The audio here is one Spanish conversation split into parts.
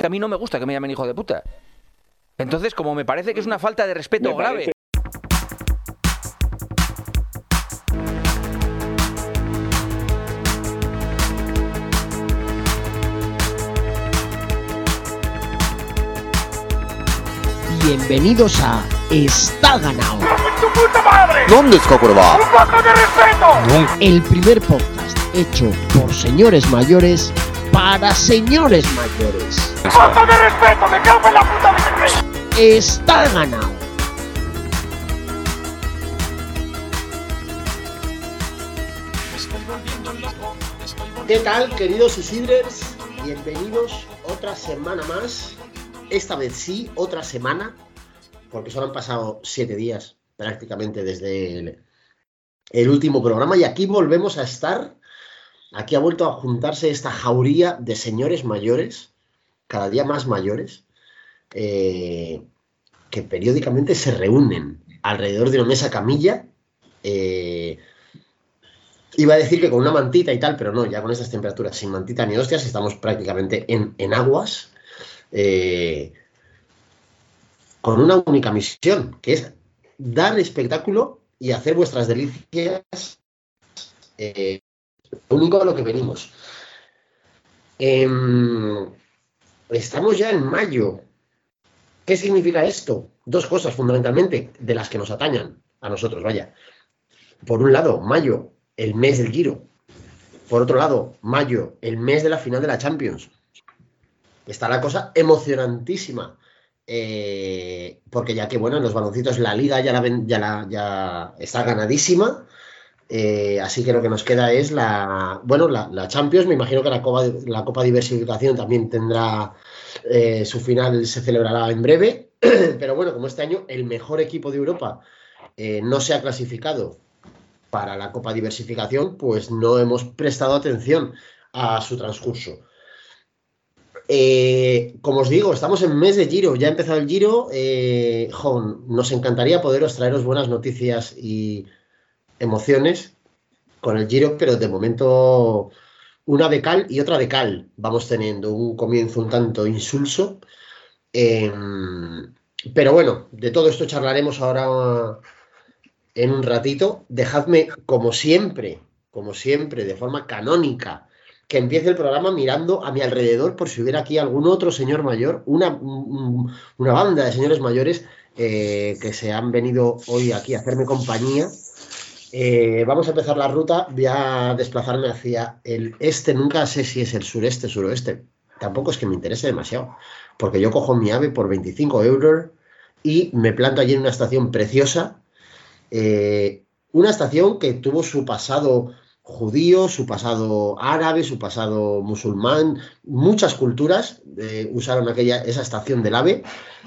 que a mí no me gusta que me llamen hijo de puta. Entonces, como me parece que es una falta de respeto grave. Bienvenidos a Está Ganado. ¡Tu puta madre! ¿Dónde está curva? ¡Un poco de respeto! El primer podcast hecho por señores mayores para señores mayores. ¡Un poco de respeto! ¡Me cago en la puta rey! Está Ganado. ¿Qué tal, queridos Isidres? Bienvenidos otra semana más. Esta vez sí, otra semana, porque solo han pasado siete días prácticamente desde el, el último programa y aquí volvemos a estar. Aquí ha vuelto a juntarse esta jauría de señores mayores, cada día más mayores, eh, que periódicamente se reúnen alrededor de una mesa camilla. eh, iba a decir que con una mantita y tal, pero no, ya con estas temperaturas, sin mantita ni hostias, estamos prácticamente en, en aguas. eh, con una única misión, que es dar espectáculo y hacer vuestras delicias. Lo único a lo que venimos. Em, estamos ya en mayo. ¿Qué significa esto? Dos cosas fundamentalmente de las que nos atañan a nosotros, vaya. Por un lado, mayo, el mes del Giro. Por otro lado, mayo, el mes de la final de la Champions. Está la cosa emocionantísima. eh, porque ya que, bueno, en los baloncitos la liga ya, la, ya está ganadísima. Eh, así que lo que nos queda es la, bueno, la, Champions. Me imagino que la Copa, la Copa Diversificación también tendrá eh, su final, se celebrará en breve. Pero bueno, como este año el mejor equipo de Europa eh, no se ha clasificado para la Copa Diversificación, pues no hemos prestado atención a su transcurso. Como os digo, estamos en mes de Giro, ya ha empezado el Giro. eh, jo, nos encantaría poderos traeros buenas noticias y emociones con el Giro, pero de momento una de cal y otra de cal. Vamos teniendo un comienzo un tanto insulso. Em, pero bueno, de todo esto charlaremos ahora en un ratito. Dejadme, como siempre, como siempre, de forma canónica, que empiece el programa mirando a mi alrededor por si hubiera aquí algún otro señor mayor, una, un- una banda de señores mayores eh, que se han venido hoy aquí a hacerme compañía. Eh, vamos a empezar la ruta, voy a desplazarme hacia el este, nunca sé si es el sureste, suroeste, tampoco es que me interese demasiado, porque yo cojo mi ave por 25 euros y me planto allí en una estación preciosa, eh, una estación que tuvo su pasado judío, su pasado árabe, su pasado musulmán, muchas culturas eh, usaron aquella, esa estación del AVE,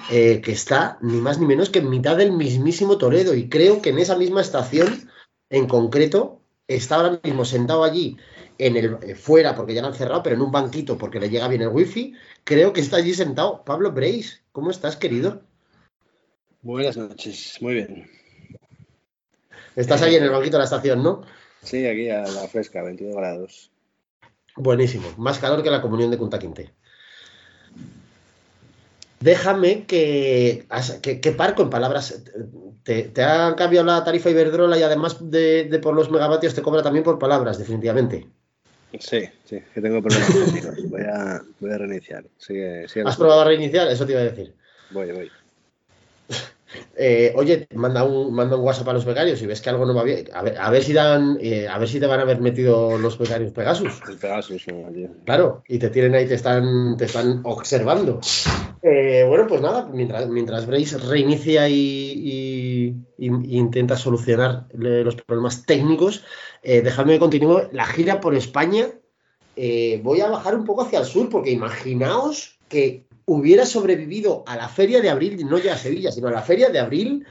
que está ni más ni menos que en mitad del mismísimo Toledo. Y creo que en esa misma estación, en concreto, está ahora mismo sentado allí, en el, eh, fuera, porque ya lo han cerrado, pero en un banquito, porque le llega bien el wifi, creo que está allí sentado Pablo Breis. ¿Cómo estás, querido? Buenas noches, muy bien. Estás ahí en el banquito de la estación, ¿no? Sí, aquí a la fresca, 22 grados. Buenísimo. Más calor que la comunión de Kunta Quinte. Déjame que, que, que parco en palabras. Te, te han cambiado la tarifa Iberdrola y además de, de por los megavatios te cobra también por palabras, definitivamente. Sí, sí, que tengo problemas. Voy a, voy a reiniciar. Sigue, sigue. ¿Has probado a reiniciar? Eso te iba a decir. Voy, voy. Eh, oye, manda un, manda un WhatsApp a los becarios y ves que algo no va bien. A ver, a ver si dan, eh, a ver si te van a haber metido los becarios Pegasus. El Pegasus. Claro, y te tienen ahí, te están, te están observando. Eh, bueno, pues nada, mientras, mientras Brace reinicia y, y- y- y intenta solucionar los problemas técnicos, dejadme que continúe la gira por España. Voy a bajar un poco hacia el sur, porque imaginaos que hubiera sobrevivido a la feria de abril, no ya a Sevilla, sino a la feria de abril,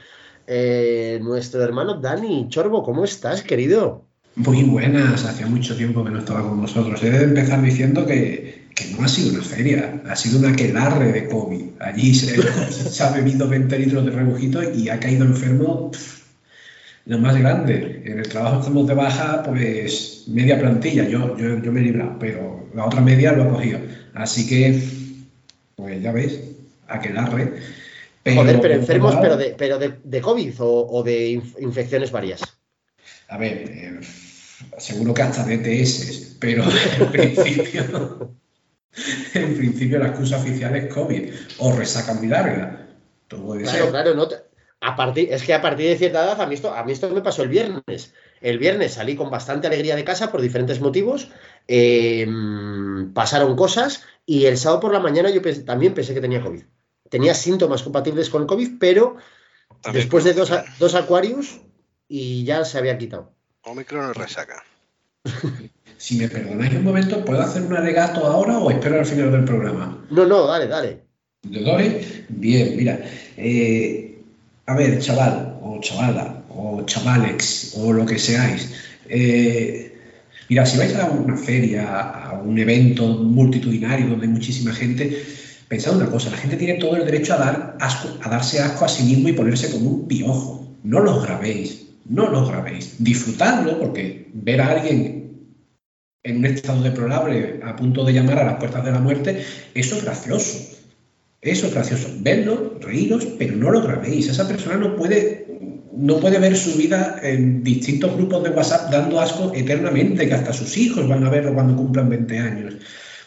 eh, nuestro hermano Dani Chorbo. ¿Cómo estás, querido? Muy buenas, hacía mucho tiempo que no estaba con vosotros. He de empezar diciendo que, que no ha sido una feria, ha sido una aquelarre de COVID. Allí se, se ha bebido 20 litros de rebujito y ha caído enfermo lo más grande. En el trabajo estamos de baja, pues media plantilla. Yo, yo, yo me he librado, pero la otra media lo ha cogido. Así que ya ves, aquelarre. Joder, pero enfermos, pero de, pero de, de COVID o, o de inf- infecciones varias. A ver, eh, seguro que hasta DTS, pero en principio, en principio la excusa oficial es COVID o resaca muy larga. Todo Claro, ser. claro, no te- a partir, es que a partir de cierta edad, a mí, esto, a mí esto me pasó el viernes. El viernes salí con bastante alegría de casa por diferentes motivos. eh, pasaron cosas y el sábado por la mañana yo también pensé que tenía COVID. Tenía síntomas compatibles con el COVID, pero También después de dos, dos Aquarius y ya se había quitado. Omicron o resaca. Si me perdonáis un momento, ¿puedo hacer un alegato ahora o espero al final del programa? No, no, dale, dale. ¿Le doy? Bien, mira. eh, a ver, chaval, o chavala, o chavalex, o lo que seáis. eh, mira, si vais a una feria, a un evento multitudinario donde hay muchísima gente, pensad una cosa, la gente tiene todo el derecho a, dar asco, a darse asco a sí mismo y ponerse como un piojo. No lo grabéis, no lo grabéis. Disfrutadlo, porque ver a alguien en un estado deplorable a punto de llamar a las puertas de la muerte, eso es gracioso. Eso es gracioso. Verlo, reíros, pero no lo grabéis. Esa persona no puede, no puede ver su vida en distintos grupos de WhatsApp dando asco eternamente, que hasta sus hijos van a verlo cuando cumplan 20 años.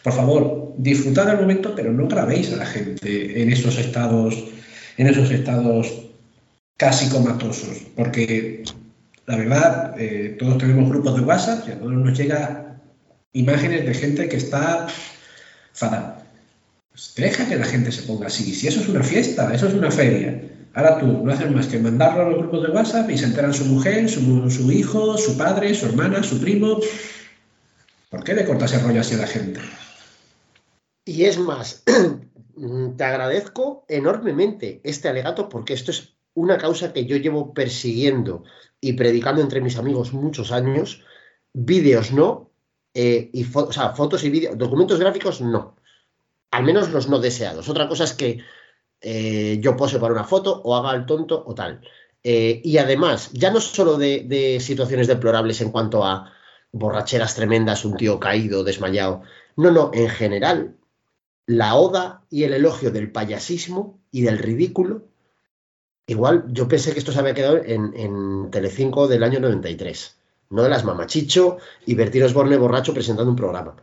Por favor, disfrutad del momento, pero no grabéis a la gente en esos estados, en esos estados casi comatosos. Porque la verdad, eh, todos tenemos grupos de WhatsApp y a todos nos llega imágenes de gente que está fatal. Pues deja que la gente se ponga así. Si eso es una fiesta, eso es una feria. Ahora tú no haces más que mandarlo a los grupos de WhatsApp y se enteran su mujer, su, hijo, su padre, su hermana, su primo. ¿Por qué le cortas el rollo así a la gente? Y es más, te agradezco enormemente este alegato porque esto es una causa que yo llevo persiguiendo y predicando entre mis amigos muchos años. Vídeos no, eh, y o sea, fotos y vídeos, documentos gráficos no. Al menos los no deseados. Otra cosa es que eh, yo pose para una foto o haga el tonto o tal. Eh, y además, ya no solo de, situaciones deplorables en cuanto a borracheras tremendas, un tío caído, desmayado. No, no, en general, la oda y el elogio del payasismo y del ridículo. Igual yo pensé que esto se había quedado en, en Telecinco del año 93, no de las mamachicho y Bertín Osborne borracho presentando un programa.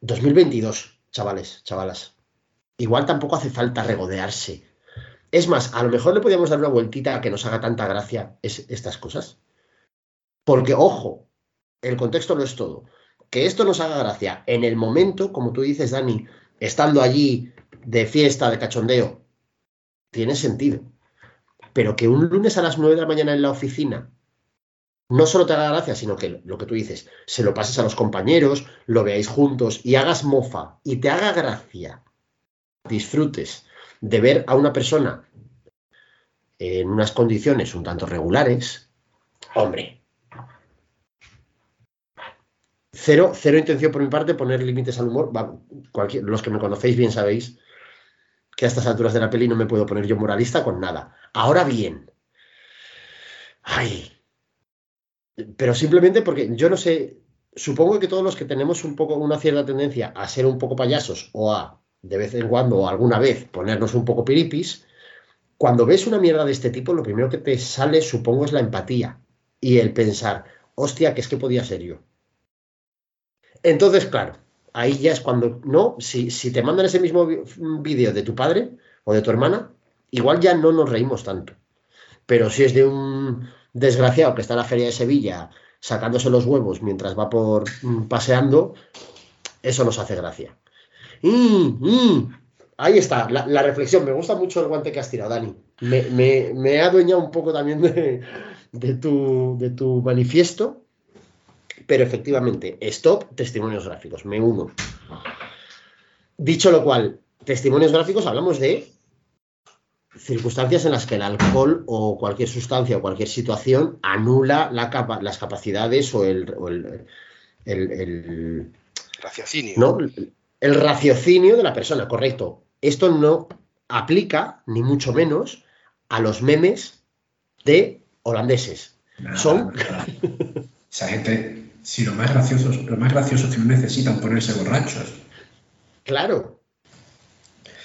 2022, chavales, chavalas. Igual tampoco hace falta regodearse. Es más, a lo mejor le podríamos dar una vueltita a que nos haga tanta gracia es- estas cosas. Porque, ojo, el contexto no es todo. Que esto nos haga gracia en el momento, como tú dices, Dani, estando allí de fiesta, de cachondeo, tiene sentido. Pero que un lunes a las 9 de la mañana en la oficina no solo te haga gracia, sino que lo que tú dices, se lo pases a los compañeros, lo veáis juntos y hagas mofa y te haga gracia, disfrutes de ver a una persona en unas condiciones un tanto regulares, hombre, Cero, cero intención por mi parte poner límites al humor. Los que me conocéis bien sabéis que a estas alturas de la peli no me puedo poner yo moralista con nada. Ahora bien, ay, pero simplemente porque yo no sé, supongo que todos los que tenemos un poco una cierta tendencia a ser un poco payasos o a de vez en cuando o alguna vez ponernos un poco piripis, cuando ves una mierda de este tipo, lo primero que te sale, supongo, es la empatía y el pensar, hostia, que es que podía ser yo. Entonces, claro, ahí ya es cuando, no, si, si te mandan ese mismo vídeo de tu padre o de tu hermana, igual ya no nos reímos tanto. Pero si es de un desgraciado que está en la feria de Sevilla sacándose los huevos mientras va por mm, paseando, eso nos hace gracia. Mm, mm. Ahí está, la, la reflexión. Me gusta mucho el guante que has tirado, Dani. Me, me- me he adueñado un poco también de, de tu, de tu manifiesto. Pero efectivamente, stop, testimonios gráficos, me uno. Dicho lo cual, testimonios gráficos, hablamos de circunstancias en las que el alcohol o cualquier sustancia o cualquier situación anula la capa- las capacidades o el, o el- el- el- Raciocinio. ¿no? El raciocinio de la persona, correcto. Esto no aplica, ni mucho menos, a los memes de holandeses. Nada, Son- nada. Esa gente, si lo más gracioso, lo más gracioso es que no necesitan ponerse borrachos. Claro.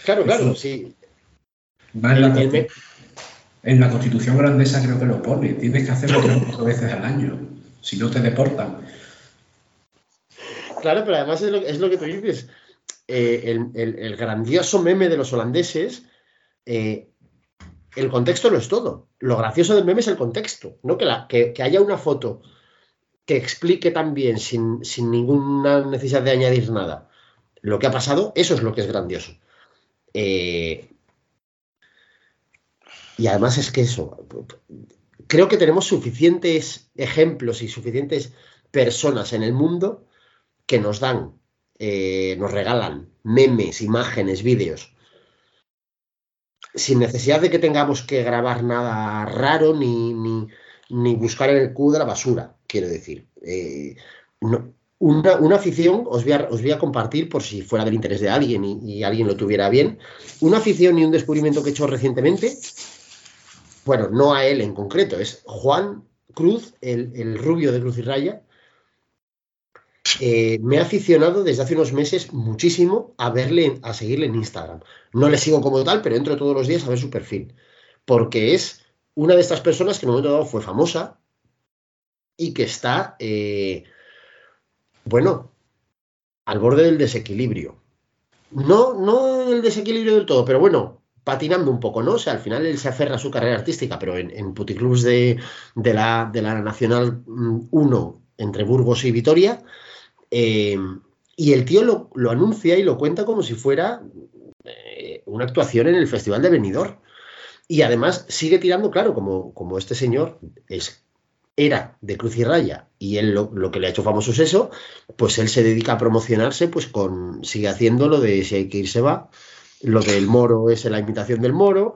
Claro, claro, sí. Va en, la, me- en Constitución grandesa creo que lo pone. Tienes que hacerlo cuatro veces al año. Si no te deportan. Claro, pero además es lo, es lo que tú dices. Eh, el, grandioso meme de los holandeses, eh, el contexto lo es todo. Lo gracioso del meme es el contexto, ¿no? Que- que haya una foto que explique también, sin, sin ninguna necesidad de añadir nada, lo que ha pasado, eso es lo que es grandioso. Eh, y además es que eso, creo que tenemos suficientes ejemplos y suficientes personas en el mundo que nos dan, eh, nos regalan memes, imágenes, vídeos, sin necesidad de que tengamos que grabar nada raro ni, ni, buscar en el cubo de la basura, quiero decir. Eh, una, una afición, os voy, a, os voy a compartir por si fuera del interés de alguien y, y alguien lo tuviera bien, una afición y un descubrimiento que he hecho recientemente, bueno, no a él en concreto, es Juan Cruz, el, el rubio de Cruz y Raya, eh, me ha aficionado desde hace unos meses muchísimo a verle, a seguirle en Instagram. No le sigo como tal, pero entro todos los días a ver su perfil. Porque es una de estas personas que en un momento dado fue famosa y que está, eh, bueno, al borde del desequilibrio. No, no el desequilibrio del todo, pero bueno, patinando un poco, ¿no? O sea, al final él se aferra a su carrera artística, pero en, puticlubs de, la, de la Nacional 1 entre Burgos y Vitoria. Eh, y el tío lo, lo, anuncia y lo cuenta como si fuera eh, una actuación en el Festival de Benidorm. Y además sigue tirando, claro, como, como este señor es, era de Cruz y Raya y él lo, lo, que le ha hecho famoso es eso, pues él se dedica a promocionarse, pues con sigue haciendo lo de si hay que ir se va, lo del moro es la imitación del moro,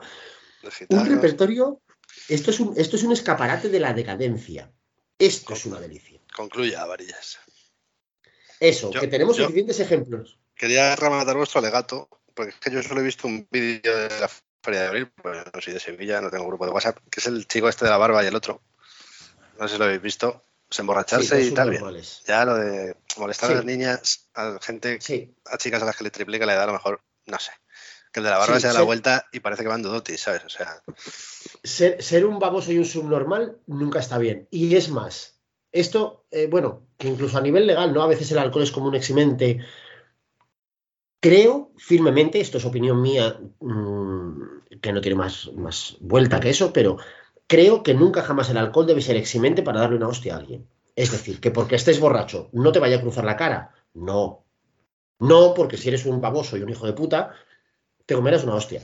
un repertorio, esto es un, esto es un escaparate de la decadencia, esto Con, es una delicia. Concluya, varillas. Eso, yo, que tenemos suficientes ejemplos. Quería rematar vuestro alegato, porque es que yo solo he visto un vídeo de la Feria de Abril, pues no soy de Sevilla, no tengo grupo de WhatsApp, que es el chico este de la barba y el otro. No sé si lo habéis visto. Pues emborracharse sí, y tal. Bien. Ya lo de molestar sí. a las niñas, a gente, sí. a chicas a las que le triplica la edad, a lo mejor, no sé. Que el de la barba se da la vuelta y parece que van dudotis, ¿sabes? O sea. Ser, ser, un baboso y un subnormal nunca está bien. Y es más, esto, eh, bueno, que incluso a nivel legal, ¿no? A veces el alcohol es como un eximente. Creo firmemente, esto es opinión mía, mmm, que no tiene más, más vuelta que eso, pero creo que nunca jamás el alcohol debe ser eximente para darle una hostia a alguien. Es decir, que porque estés borracho no te vaya a cruzar la cara. No. No, porque si eres un baboso y un hijo de puta, te comerás una hostia.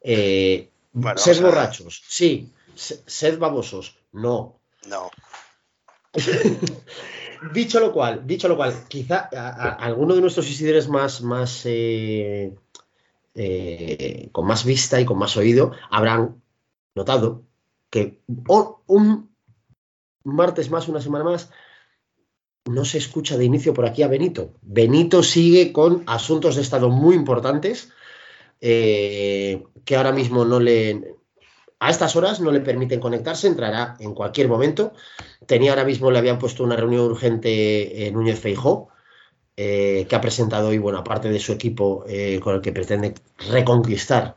Eh, bueno, sed borrachos, sí. Sed babosos, no. No. dicho lo cual, dicho lo cual, quizá alguno de nuestros isidres más, más eh, eh, con más vista y con más oído habrán notado que un martes más, una semana más, no se escucha de inicio por aquí a Benito. Benito sigue con asuntos de Estado muy importantes eh, que ahora mismo no le... A estas horas no le permiten conectarse, entrará en cualquier momento. Tenía ahora mismo, le habían puesto una reunión urgente en Núñez Feijó, eh, que ha presentado hoy, bueno, aparte de su equipo eh, con el que pretende reconquistar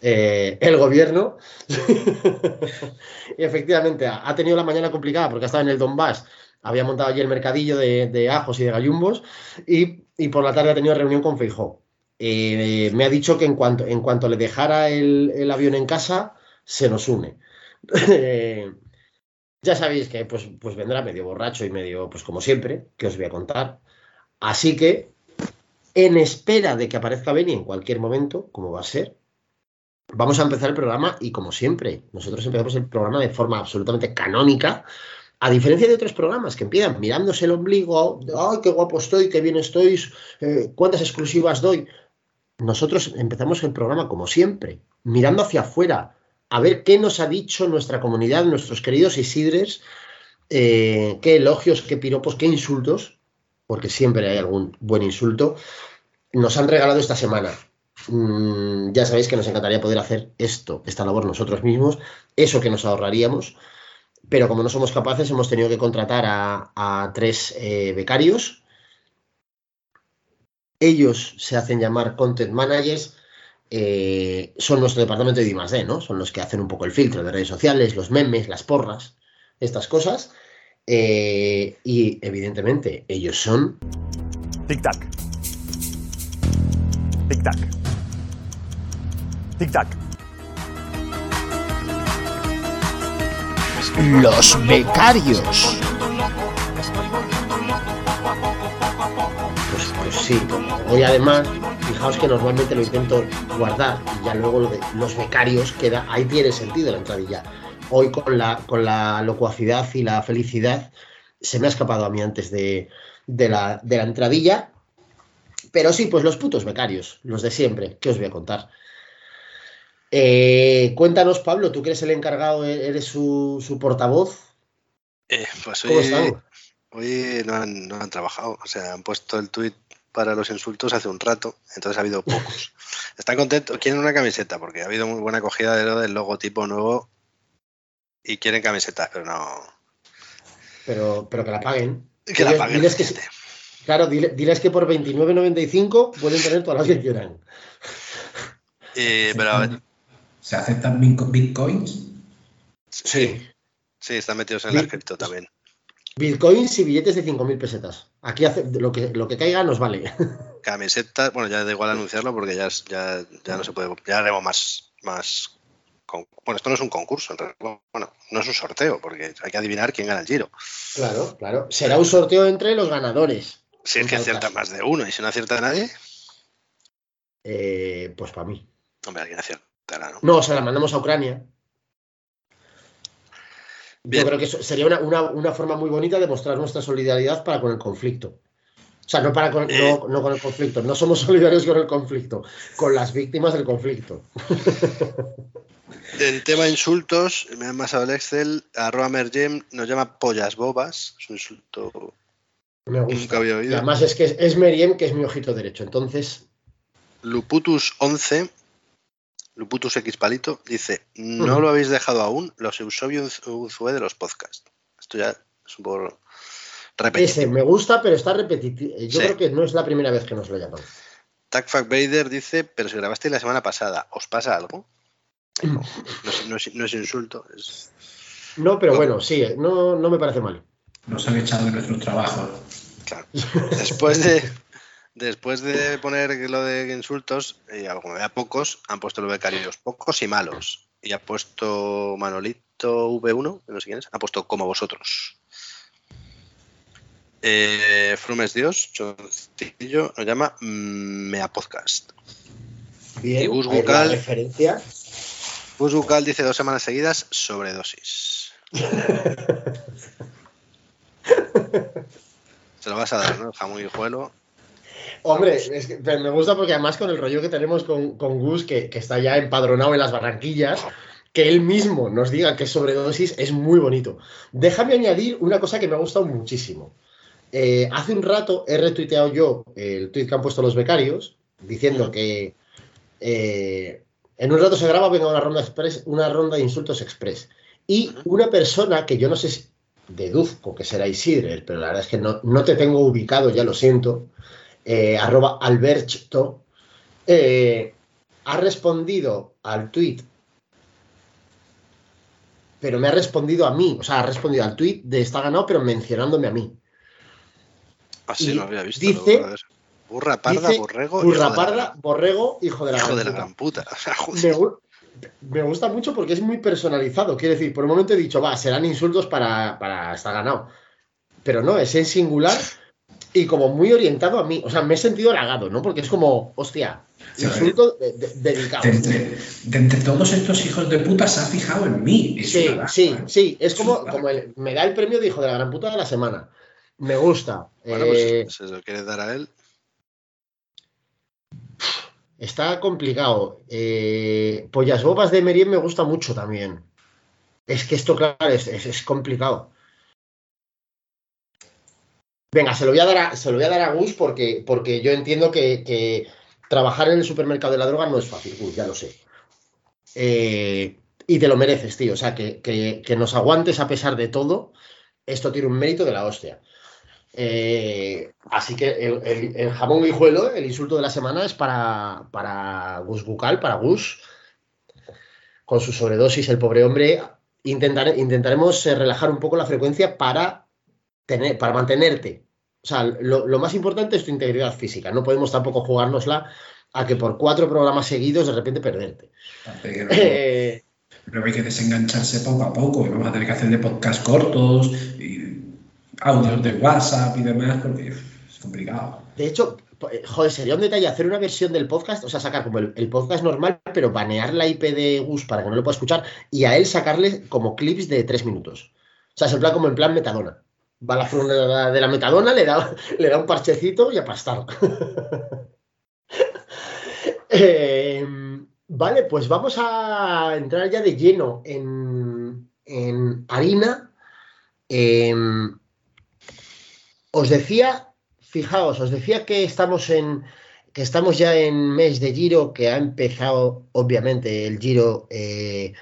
eh, el gobierno. y efectivamente ha, ha, tenido la mañana complicada porque estaba en el Donbass, había montado allí el mercadillo de, ajos y de gallumbos y, y, por la tarde ha tenido reunión con Feijó. Eh, me ha dicho que en cuanto, en cuanto le dejara el avión en casa, se nos une. ya sabéis que pues, pues vendrá medio borracho y medio, pues como siempre, que os voy a contar. Así que, en espera de que aparezca Beni en cualquier momento, como va a ser, Vamos a empezar el programa y como siempre, nosotros empezamos el programa de forma absolutamente canónica, a diferencia de otros programas que empiezan mirándose el ombligo, ¡ay, qué guapo estoy, qué bien estoy, eh, cuántas exclusivas doy! Nosotros empezamos el programa como siempre, mirando hacia afuera, a ver qué nos ha dicho nuestra comunidad, nuestros queridos Isidres, eh, qué elogios, qué piropos, qué insultos, porque siempre hay algún buen insulto, nos han regalado esta semana. Mm, ya sabéis que nos encantaría poder hacer esto, esta labor nosotros mismos, eso que nos ahorraríamos, pero como no somos capaces hemos tenido que contratar a, tres eh, becarios. Ellos se hacen llamar content managers eh, son nuestro departamento de I+D, ¿no? Son los que hacen un poco el filtro de redes sociales, los memes, las porras, estas cosas. Eh, y evidentemente ellos son Tic-tac. Tic-tac. Tic-tac. Los becarios. Pues, pues sí, hoy además, fijaos que normalmente lo intento guardar y ya luego lo de los becarios queda, ahí tiene sentido la entradilla. Hoy con la, con la locuacidad y la felicidad se me ha escapado a mí antes de, de la, de la entradilla. Pero sí, pues los putos becarios, los de siempre, ¿qué os voy a contar? Eh, cuéntanos, Pablo, tú que eres el encargado, eres su, su portavoz. Eh, pues ¿Cómo hoy, están? hoy no, han, no han trabajado. O sea, han puesto el tuit para los insultos hace un rato, entonces ha habido pocos. Están contentos, quieren una camiseta, porque ha habido muy buena acogida de lo del logotipo nuevo y quieren camisetas, pero no. Pero, pero que la paguen. Que la Diles- paguen. diles que la. Claro, dile- diles que por 29.95 pueden tener todas las que quieran. Eh, pero a ver, ¿Se aceptan bitco- bitcoins? sí, sí, están metidos en el Sí. ejército también. Bitcoins y billetes de 5.000 pesetas. Aquí hace, lo, que, lo que caiga nos vale. Camisetas, bueno, ya da igual anunciarlo porque ya, ya, ya no se puede, ya haremos más, más. con- bueno, esto no es un concurso, en realidad. bueno, no es un sorteo porque hay que adivinar quién gana el giro. Claro, claro. Será un sorteo entre los ganadores. Si es que acierta más de uno y si no acierta nadie, Eh, pues para mí. hombre, alguien aciertará, ¿no? No, se la mandamos a Ucrania. Bien. Yo creo que eso sería una, una- una forma muy bonita de mostrar nuestra solidaridad para con el conflicto. O sea, no, para con, Eh. no, no con el conflicto, no somos solidarios con el conflicto, con las víctimas del conflicto. En tema insultos, me han pasado el Excel, arroba mergem nos llama pollas bobas, es un insulto Me nunca había Y oído. además es que es, es Meriem, que es mi ojito derecho. Entonces, Luputus 11, Luputus X palito, dice, no lo habéis dejado aún, los Eusebio Unzue de los podcasts. Esto ya es un poco repetitivo. ese me gusta, pero está repetitivo. Yo Sí. creo que no es la primera vez que nos lo llaman. Tagfac Vader dice, pero si grabasteis la semana pasada, ¿os pasa algo? No, no es, no es- no es insulto, es... No, pero No. bueno, sí, no, no me parece mal. Nos han echado de nuestros trabajos. Claro. Después de, después de poner lo de insultos, y como vea pocos, han puesto los becarios pocos y malos. Y ha puesto Manolito V1, que no sé quién es, ha puesto como vosotros. Eh, Frumes Dios, Choncillo, nos llama mm, Mea Podcast. Bien, Y Gus Bucal. referencia. Gus Bucal dice dos semanas seguidas sobredosis. Se lo vas a dar, ¿no? Jamón y juelo. Hombre, es que me gusta porque además con el rollo que tenemos con, con Gus, que, que está ya empadronado en las Barranquillas, que él mismo nos diga que es sobredosis es muy bonito. Déjame añadir una cosa que me ha gustado muchísimo. Eh, hace un rato he retuiteado yo el tweet que han puesto los becarios diciendo que eh, en un rato se graba venga una ronda express, una ronda de insultos express. Y una persona que yo no sé si deduzco que será Isidre, pero la verdad es que no, no te tengo ubicado, ya lo siento, eh, arroba alberto, eh, ha respondido al tweet, pero me ha respondido a mí, o sea, ha respondido al tweet de está ganado, pero mencionándome a mí. Así Y no había visto. dice- lo- Burra parda, Dice, borrego. Burra hijo de la parda, borrego, hijo de la, hijo gran de la puta. gran puta. O sea, joder. me, gu- me gusta mucho porque es muy personalizado. Quiero decir, por un momento he dicho, va, serán insultos para, para estar ganado. Pero no, es en singular y como muy orientado a mí. O sea, me he sentido halagado, ¿no? Porque es como, hostia, Sí, insulto de- de- dedicado. De entre, de entre todos estos hijos de puta se ha fijado en mí. Es Sí, una sí, sí. Es como, como el- me da el premio de hijo de la gran puta de la semana. Me gusta. Bueno, Eh, pues se lo quiere dar a él. Está complicado. Eh, Pollas bobas de Meriem me gusta mucho también. Es que esto, claro, es, es- es complicado. Venga, se lo voy a dar a, Gus porque, porque yo entiendo que, trabajar en el supermercado de la droga no es fácil, Gus, ya lo sé. Eh, y te lo mereces, tío. O sea, que, que- que nos aguantes a pesar de todo, esto tiene un mérito de la hostia. Eh, así que el, el, el jamón el insulto de la semana, es para, para Gus Bucal, para Gus, con su sobredosis, el pobre hombre. Intentar, intentaremos eh, relajar un poco la frecuencia para, tener, para mantenerte. O sea, lo, lo más importante es tu integridad física. No podemos tampoco jugárnosla a que por cuatro programas seguidos de repente perderte. Pero, Eh, pero hay que desengancharse poco a poco. y Vamos a tener que hacerle podcast cortos, y audios de WhatsApp y demás, porque es complicado. de hecho, eh, joder, sería un detalle hacer una versión del podcast, o sea, sacar como el, el podcast normal, pero banear la IP de Gus para que no lo pueda escuchar y a él sacarle como clips de tres minutos. O sea, es en plan como en plan metadona. Va la fórmula de la metadona, le da, le da un parchecito y a pastar. Eh, vale, pues vamos a entrar ya de lleno en, en harina. Eh, os decía, fijaos, os decía que estamos en que estamos ya en mes de Giro, que ha empezado, obviamente, el Giro. eh,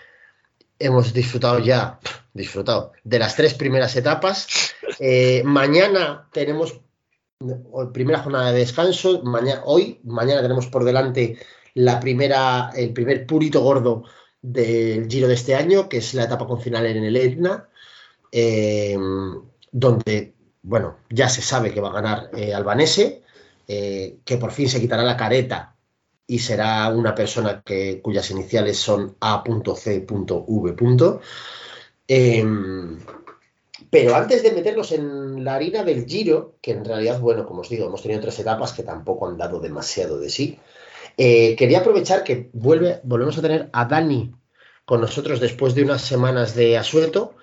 hemos disfrutado ya, disfrutado de las tres primeras etapas. Eh, mañana tenemos primera jornada de descanso. Hoy, mañana tenemos por delante la primera, el primer purito gordo del Giro de este año, que es la etapa con final en el Etna, eh, donde, bueno, ya se sabe que va a ganar eh, Albanese, eh, que por fin se quitará la careta y será una persona que, cuyas iniciales son A.C.V. Eh, pero antes de meternos en la harina del Giro, que en realidad, bueno, como os digo, hemos tenido tres etapas que tampoco han dado demasiado de sí, eh, quería aprovechar que vuelve, volvemos a tener a Dani con nosotros después de unas semanas de asueto.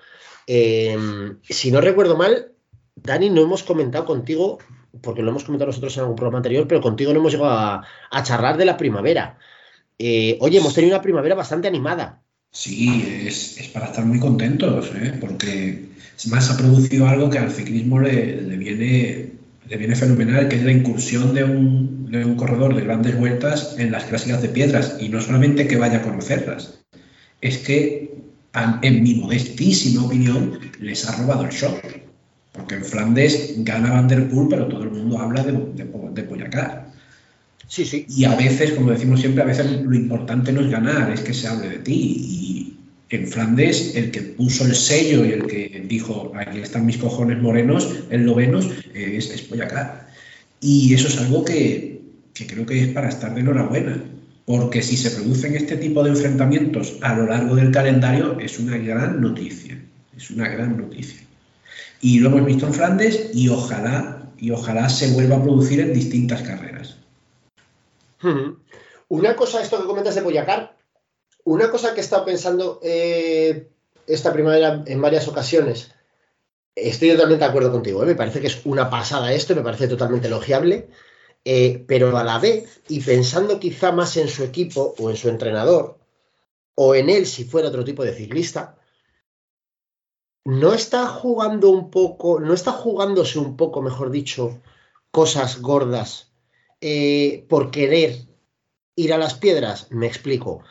Eh, si no recuerdo mal, Dani, no hemos comentado contigo, porque lo hemos comentado nosotros en algún programa anterior, pero contigo no hemos llegado a, charlar de la primavera. Eh, oye, hemos tenido una primavera bastante animada. Sí, es, es para estar muy contentos, ¿eh? porque más ha producido algo que al ciclismo le, viene, fenomenal, que es la incursión de un, de un corredor de grandes vueltas en las clásicas de piedras, y no solamente que vaya a conocerlas, es que, en mi modestísima opinión, les ha robado el show. Porque en Flandes gana Van der Poel, pero todo el mundo habla de, de, de Pogacar. Sí, sí. Y a veces, como decimos siempre, a veces lo importante no es ganar, es que se hable de ti. Y en Flandes, el que puso el sello y el que dijo, aquí están mis cojones morenos, eslovenos, es, es Pogacar. Y eso es algo que, que creo que es para estar de enhorabuena. Porque si se producen este tipo de enfrentamientos a lo largo del calendario, es una gran noticia. Es una gran noticia. Y lo hemos visto en Flandes y ojalá, y ojalá se vuelva a producir en distintas carreras. Una cosa, esto que comentas de Boyacar, una cosa que he estado pensando eh, esta primavera en varias ocasiones, estoy totalmente de acuerdo contigo, ¿eh? me parece que es una pasada esto, me parece totalmente elogiable, eh, pero a la vez, y pensando quizá más en su equipo o en su entrenador, o en él si fuera otro tipo de ciclista, no está jugando un poco, no está jugándose un poco, mejor dicho, cosas gordas eh, por querer ir a las piedras, me explico.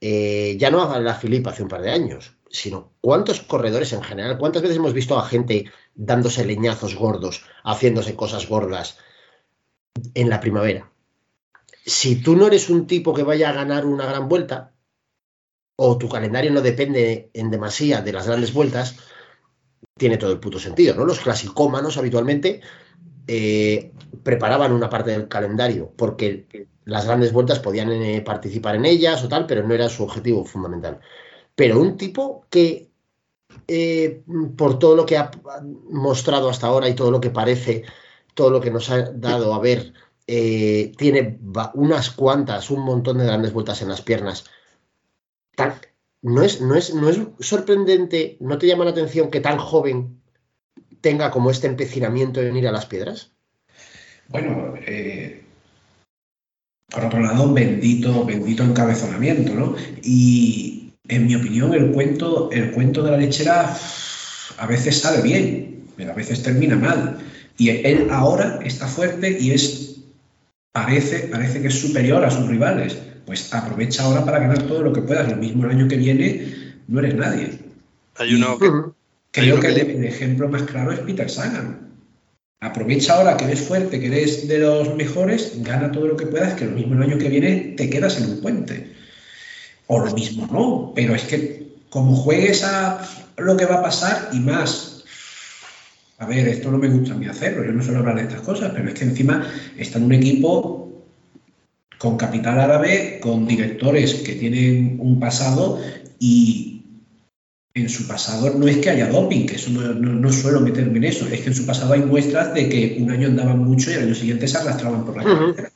Eh, ya no a la Filipa hace un par de años, sino cuántos corredores en general, cuántas veces hemos visto a gente dándose leñazos gordos, haciéndose cosas gordas en la primavera. Si tú no eres un tipo que vaya a ganar una gran vuelta, o tu calendario no depende en demasía de las grandes vueltas, tiene todo el puto sentido, ¿no? Los clasicómanos habitualmente eh, preparaban una parte del calendario porque las grandes vueltas podían eh, participar en ellas o tal, pero no era su objetivo fundamental. Pero un tipo que, eh, por todo lo que ha mostrado hasta ahora y todo lo que parece, todo lo que nos ha dado a ver, tiene unas cuantas, un montón de grandes vueltas en las piernas. No, es, no, es, no es sorprendente, no te llama la atención que tan joven tenga como este empecinamiento en ir a las piedras? Bueno, eh, por otro lado, bendito, bendito encabezonamiento, ¿no? Y en mi opinión, el cuento, el cuento de la lechera a veces sale bien, pero a veces termina mal. Y él ahora está fuerte y es parece, parece que es superior a sus rivales. Pues aprovecha ahora para ganar todo lo que puedas. Lo mismo el año que viene no eres nadie. Hay uno que. Creo Hay que que- el ejemplo más claro es Peter Sagan. Aprovecha ahora que eres fuerte, que eres de los mejores, gana todo lo que puedas, que lo mismo el año que viene te quedas en un puente. O lo mismo no, pero es que como juegues a lo que va a pasar y más. A ver, esto no me gusta a mí hacerlo, yo no suelo hablar de estas cosas, pero es que encima está en un equipo con capital árabe, con directores que tienen un pasado y en su pasado no es que haya doping, que eso no, no- no suelo meterme en eso, es que en su pasado hay muestras de que un año andaban mucho y al año siguiente se arrastraban por la Ujú. carretera.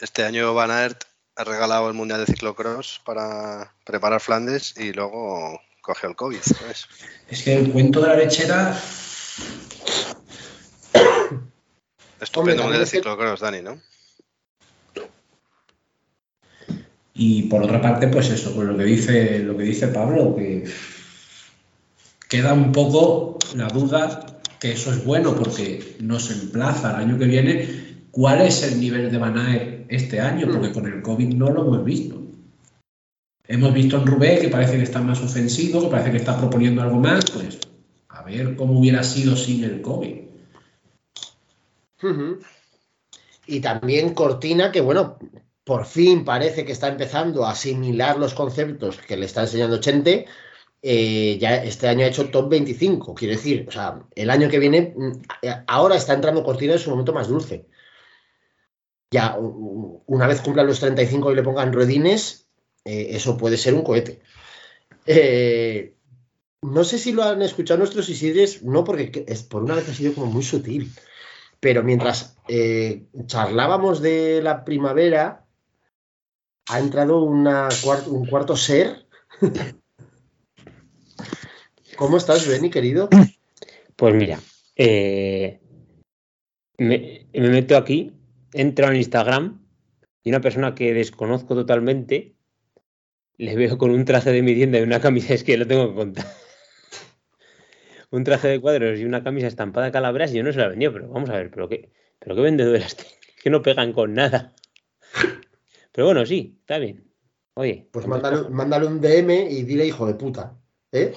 Este año Van Aert ha regalado el Mundial de Ciclocross para preparar Flandes y luego cogió el COVID. ¿sabes? Es que el cuento de la lechera, Estupendo Mundial de Ciclocross, Dani, ¿no? Y por otra parte, pues eso, pues lo que dice, lo que dice Pablo, que queda un poco la duda que eso es bueno porque nos emplaza al año que viene cuál es el nivel de Van Aert este año, porque con el COVID no lo hemos visto. Hemos visto en Rubé que parece que está más ofensivo, que parece que está proponiendo algo más, pues a ver cómo hubiera sido sin el COVID. Y también Cortina, que bueno, por fin parece que está empezando a asimilar los conceptos que le está enseñando Chente. eh, ya este año ha hecho top 25, quiero decir, o sea, el año que viene, mm, ahora está entrando Cortina en su momento más dulce. Ya, una vez cumplan los 35 y le pongan ruedines, eh, eso puede ser un cohete. Eh, no sé si lo han escuchado nuestros Isidres, no, porque que- es, por una vez ha sido como muy sutil. Pero mientras eh, charlábamos de la primavera, ha entrado un cuarto ser. ¿Cómo estás, Benny, querido? Pues mira, eh, me, me meto aquí, entro en Instagram y una persona que desconozco totalmente le veo con un traje de mi tienda y una camisa, es que lo tengo que contar. un traje de cuadros y una camisa estampada de calaveras y yo no se la venía, pero vamos a ver, pero qué, pero qué que no pegan con nada. Pero bueno, sí, está bien. Oye, Pues mándale, mándale un DM y dile hijo de puta. ¿eh?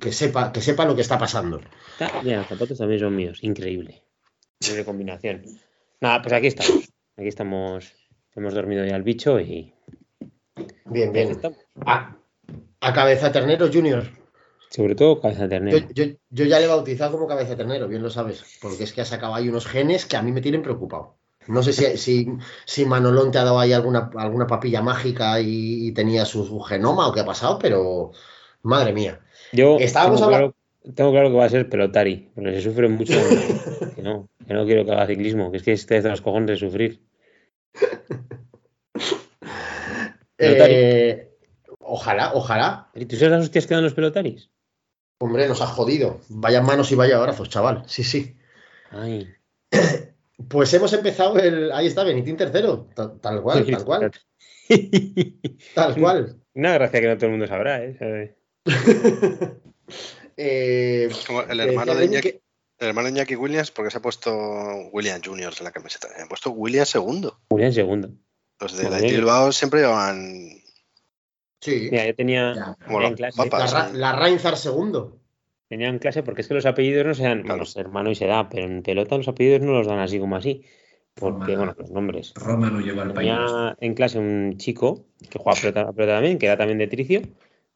Que, sepa, que sepa lo que está pasando. Está- mira, los zapatos también son míos, increíble. Increíble combinación. Nada, pues aquí estamos. Aquí estamos. Hemos dormido ya el bicho y. Bien, bien. A, a Cabeza Ternero Junior. Sobre todo cabeza Yo, ternero. yo- yo ya le he bautizado como Cabeza Ternero, bien lo sabes. Porque es que ha sacado ahí unos genes que a mí me tienen preocupado. No sé si, si, si Manolón te ha dado ahí alguna, alguna papilla mágica y, y tenía su, su genoma o qué ha pasado, pero madre mía. Yo estábamos tengo, hablando- claro, tengo claro que va a ser pelotari, porque se sufre mucho. que no, que no quiero que haga ciclismo, que es que esté de los cojones de sufrir. Eh, ojalá, ojalá. ¿Y tú sabes las hostias que dan los pelotaris? Hombre, nos ha jodido. Vaya manos y vaya abrazos, chaval. Sí, sí. Ay. Pues hemos empezado el. Ahí está, Benitín tercero. Tal, tal cual, tal cual. Tal cual. Una gracia que no todo el mundo sabrá, ¿eh? ¿Sabe? Eh, Como el hermano de Iñaki, que- el hermano de Iñaki Williams, porque se ha puesto William Junior en la camiseta. Se ha puesto William segundo. Julián segundo. Los de la Bilbao siempre llevan Sí. Mira, yo tenía, Ya. tenía Bueno, en clase. papá. La, la Reinzar segundo. Tenía en clase porque es que los apellidos no se dan, Claro. bueno, hermano y se da, pero en pelota los apellidos no los dan así como así. Porque, bueno, los nombres. Roma no lleva al país. Tenía en clase un chico que jugaba pelota, a pelota también, que era también de Tricio,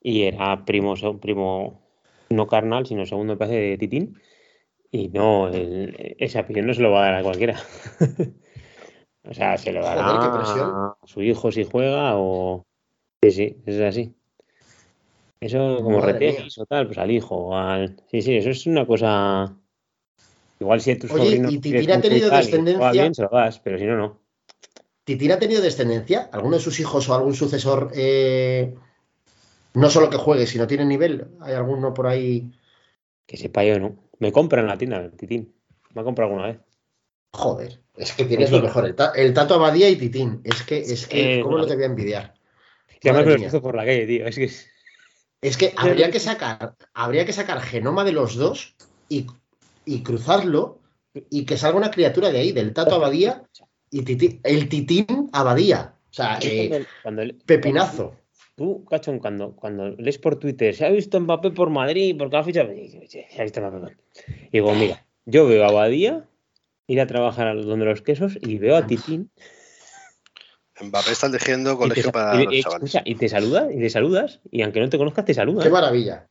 y era primo, primo no carnal, sino segundo parece de Titín. Y no, el- ese apellido no se lo va a dar a cualquiera. o sea, se lo dará qué presión. a su hijo si juega o... Sí, sí, es así. Eso como retenis o tal, pues al hijo o al... Sí, sí, eso es una cosa... Igual si tus Oye, ¿y Titín ha tenido tal, descendencia? bien, se lo das, pero si no, no. ¿Titín ha tenido descendencia? ¿Alguno de sus hijos o algún sucesor? eh, no solo que juegue, sino tiene nivel. ¿Hay alguno por ahí? Que sepa yo, ¿no? Me compran en la tienda, Titín. Me ha comprado alguna vez. Joder, es que tienes lo mejor. El, ta- el Tato Abadía y Titín. Es que, es que, Eh, ¿cómo no te voy a envidiar? Y además Madre me cruzo por la calle, tío. Es que es- que habría que sacar, habría que sacar genoma de los dos y, y cruzarlo y que salga una criatura de ahí, del Tato Abadía y Titín- el Titín Abadía. O sea, eh, cuando- cuando le- pepinazo. Tú, cachón, cuando, cuando lees por Twitter, se ha visto Mbappé por Madrid, porque ha fichado. Se ha visto Mbappé. Y digo, mira, Yo veo a Badía ir a trabajar a donde los quesos y veo a Titín. Mbappé está eligiendo Y te, colegio sa- para y- los y- chavales. escucha, y te saluda, y te saludas, y aunque no te conozcas, te saluda. Qué maravilla.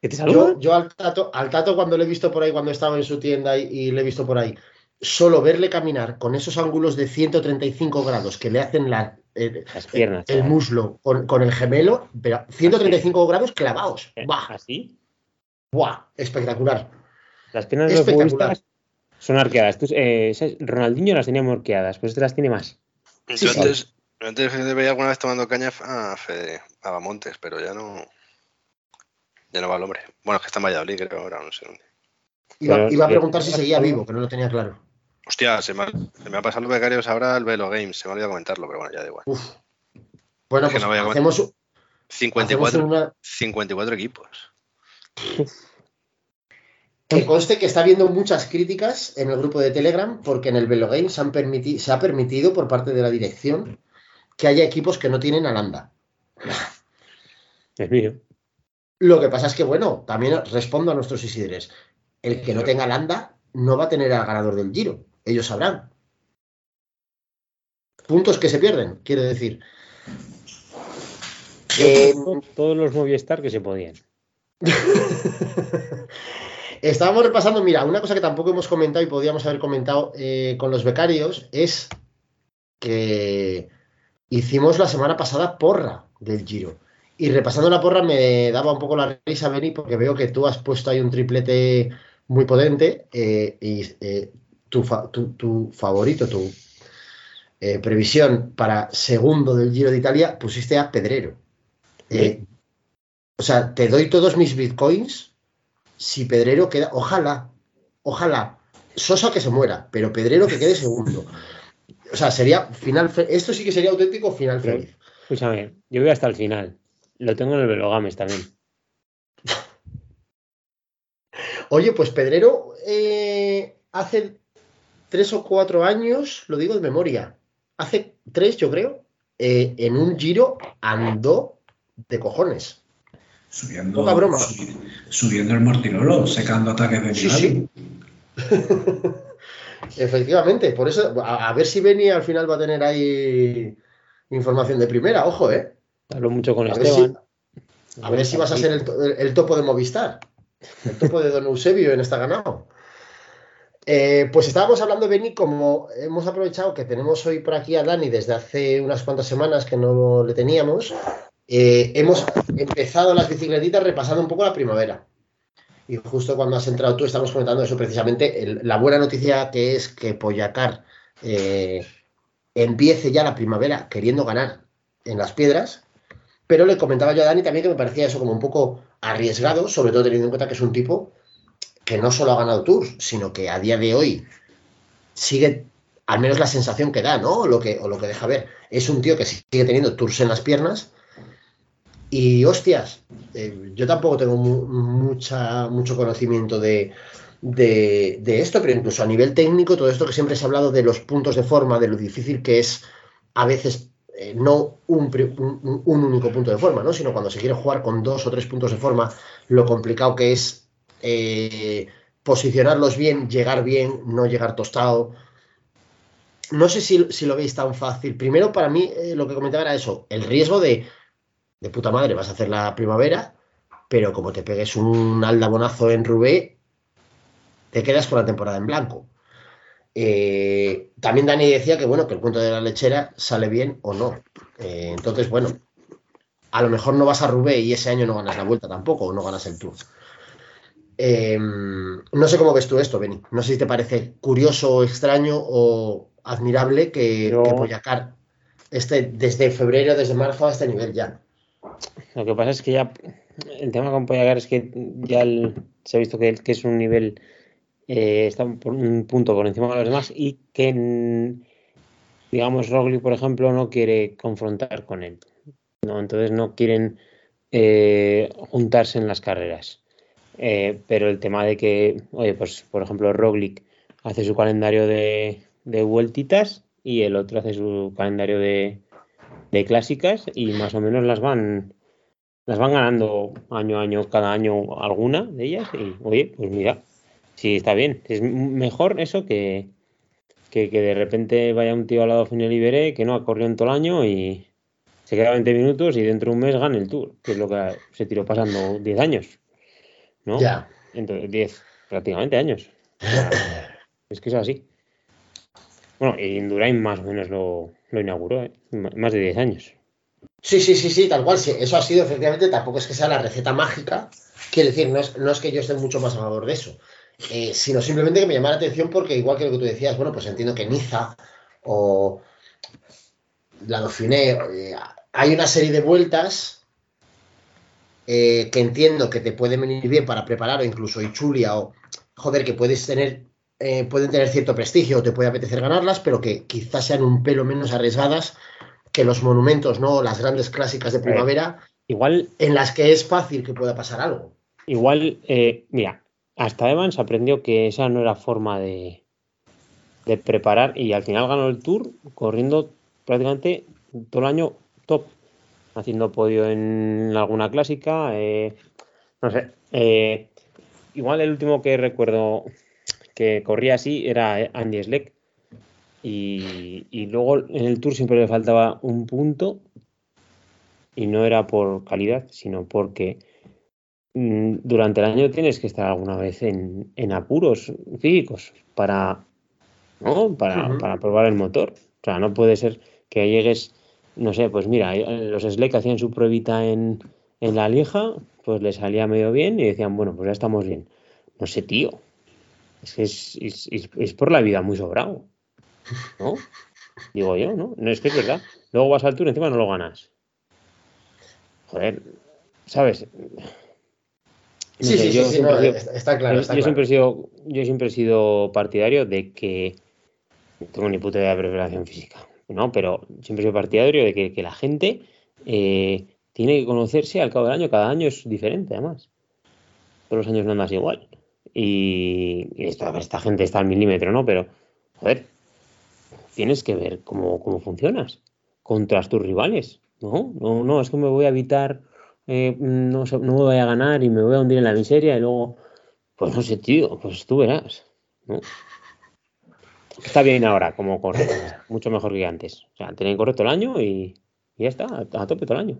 ¿Que te saluda? Yo, yo al, tato, al Tato cuando le he visto por ahí, cuando estaba en su tienda y, y le he visto por ahí, solo verle caminar con esos ángulos de 135 grados que le hacen la, el, Las piernas. el chaval. muslo con, con el gemelo, pero 135 grados clavados. Eh, ¡Buah! Así. ¡Buah! Espectacular. Las piernas de los son arqueadas. Tú, eh, Ronaldinho las tenía arqueadas, pues este las tiene más. Yo Sí, antes, yo antes veía alguna vez tomando caña a Fede, a Bamontes, pero ya no. Ya no va el hombre. Bueno, es que está en Valladolid, creo, ahora, no sé dónde. Iba, iba a preguntar si seguía vivo, que no lo tenía claro. Hostia, se me, ha, se me ha pasado los becarios ahora el Velo Games, se me ha olvidado comentarlo, pero bueno, ya da igual. Uf. Bueno, Es pues no voy a hacemos, hacemos 54, una. 54 equipos. Que conste que está habiendo muchas críticas en el grupo de Telegram porque en el Velo Games han permiti- se ha permitido por parte de la dirección que haya equipos que no tienen a Landa. Es mío. Lo que pasa es que, bueno, también respondo a nuestros Isidres. El que no tenga Landa no va a tener al ganador del Giro. Ellos sabrán. Puntos que se pierden, quiere decir. Eh, todos los Movistar que se podían. Estábamos repasando, mira, una cosa que tampoco hemos comentado y podíamos haber comentado eh, con los becarios es que hicimos la semana pasada porra del Giro. Y repasando la porra me daba un poco la risa, Beni, porque veo que tú has puesto ahí un triplete muy potente eh, y eh, tu, fa- tu- tu favorito, tu eh, previsión para segundo del Giro de Italia, pusiste a Pedrero. O sea, te doy todos mis bitcoins si Pedrero queda, ojalá, ojalá, Sosa que se muera, pero Pedrero que quede segundo. O sea, sería final, esto sí que sería auténtico final Pero- feliz. Escúchame, yo voy hasta el final. Lo tengo en el Velogames también. Oye, pues Pedrero eh, hace tres o cuatro años, lo digo de memoria, hace tres yo creo, eh, en un giro andó de cojones. Subiendo, Poca broma. subi- subiendo el Mortirolo, secando ataques de Sí. Efectivamente, por eso, a, a ver si Beni al final va a tener ahí información de primera, ojo, ¿eh? Hablo mucho con A ver, Esteban. si, a ver si vas a ser el- el topo de Movistar, el topo de Don Eusebio en esta ganado. Eh, pues estábamos hablando, Beni, como hemos aprovechado que tenemos hoy por aquí a Dani desde hace unas cuantas semanas que no le teníamos, eh, hemos empezado las bicicletitas repasando un poco la primavera. Y justo cuando has entrado tú estamos comentando eso precisamente. la buena noticia que es que Poyacar eh, empiece ya la primavera queriendo ganar en las piedras. Pero le comentaba yo a Dani también que me parecía eso como un poco arriesgado, sobre todo teniendo en cuenta que es un tipo que no solo ha ganado Tours, sino que a día de hoy sigue, al menos la sensación que da, ¿no? Lo que, o lo que deja ver. Es un tío que sigue teniendo Tours en las piernas. Y hostias, eh, yo tampoco tengo mu- mucha, mucho conocimiento de, de, esto, pero incluso a nivel técnico, todo esto que siempre se ha hablado de los puntos de forma, de lo difícil que es a veces eh, no un, un- un único punto de forma, ¿no? sino cuando se quiere jugar con dos o tres puntos de forma, lo complicado que es eh, posicionarlos bien, llegar bien, no llegar tostado. No sé si, si lo veis tan fácil. Primero, para mí, lo que comentaba era eso, el riesgo de, de puta madre, vas a hacer la primavera, pero como te pegues un aldabonazo en Rubé, te quedas con la temporada en blanco. Eh, también Dani decía que bueno, que el punto de la lechera sale bien o no. Eh, entonces, bueno, a lo mejor no vas a Rubé y ese año no ganas la vuelta tampoco, o no ganas el Tour. Eh, no sé cómo ves tú esto, Beni. No sé si te parece curioso extraño o admirable que, Yo- que Poyacar esté desde febrero, desde marzo a este nivel ya. Lo que pasa es que ya el tema con Poyagar es que ya se ha visto que, que es un nivel, eh, está por un punto por encima de los demás y que, digamos, Roglic, por ejemplo, no quiere confrontar con él. ¿no? Entonces no quieren eh, juntarse en las carreras. Eh, pero el tema de que, oye, pues por ejemplo, Roglic hace su calendario de, de vueltitas y el otro hace su calendario de, de clásicas y más o menos las van las van ganando año a año, cada año alguna de ellas. Y oye, pues mira, Sí, está bien. Es mejor eso que, que, que de repente vaya un tío al lado final libere que no ha corrido en todo el año y se queda 20 minutos y dentro de un mes gane el Tour, que es lo que se tiró pasando 10 años. ¿No? Ya. Entonces, 10, prácticamente años. Es que es así. Bueno, Indurain más o menos lo, inauguró, ¿eh? Más de 10 años. Sí, sí, sí, sí, tal cual. Sí. Eso ha sido, efectivamente, tampoco es que sea la receta mágica. Quiero decir, no es, no es que yo esté mucho más a favor de eso, eh, sino simplemente que me llama la atención porque, igual que lo que tú decías, bueno, pues entiendo que Niza o la Dauphiné, eh, hay una serie de vueltas eh, que entiendo que te pueden venir bien para preparar, o incluso Ichulia, o joder, que puedes tener, eh, pueden tener cierto prestigio o te puede apetecer ganarlas, pero que quizás sean un pelo menos arriesgadas que los monumentos, ¿no? Las grandes clásicas de primavera, Igual, en las que es fácil que pueda pasar algo. igual, eh, mira, hasta Evans aprendió que esa no era forma de, de preparar y al final ganó el Tour corriendo prácticamente todo el año top, haciendo podio en alguna clásica, eh, no sé, eh, igual el último que recuerdo que corría así era Andy Schleck y, y luego en el Tour siempre le faltaba un punto y no era por calidad, sino porque mm, durante el año tienes que estar alguna vez en, en apuros físicos para, ¿no? para, para probar el motor. O sea, no puede ser que llegues, no sé, pues mira, eh, los Slack hacían su pruebita en, en la Lieja, pues le salía medio bien y decían, bueno, pues ya estamos bien. No sé, tío. Es que es, es- es- es por la vida muy sobrado. ¿No? Digo yo, ¿no? No es que es verdad. Luego vas al tour y encima no lo ganas. Joder, ¿sabes? No Sí, sé, sí, sí, yo sí, siempre no, he sido- está, está claro. yo, está yo claro. siempre he sido, yo siempre he sido partidario de que no tengo ni puta idea de preparación física, ¿no? Pero siempre he sido partidario de que, que la gente eh, tiene que conocerse al cabo del año. Cada año es diferente, además. Todos los años no andas igual. Y, y esta, gente está al milímetro, ¿no? Pero, joder, tienes que ver cómo, cómo funcionas contra tus rivales, ¿no? No, no, es que me voy a evitar, eh, no, no me voy a ganar y me voy a hundir en la miseria y luego, pues no sé, tío, pues tú verás. Está bien ahora como corre, mucho mejor que antes. O sea, tenéis correcto el año y, ya está, a tope todo el año.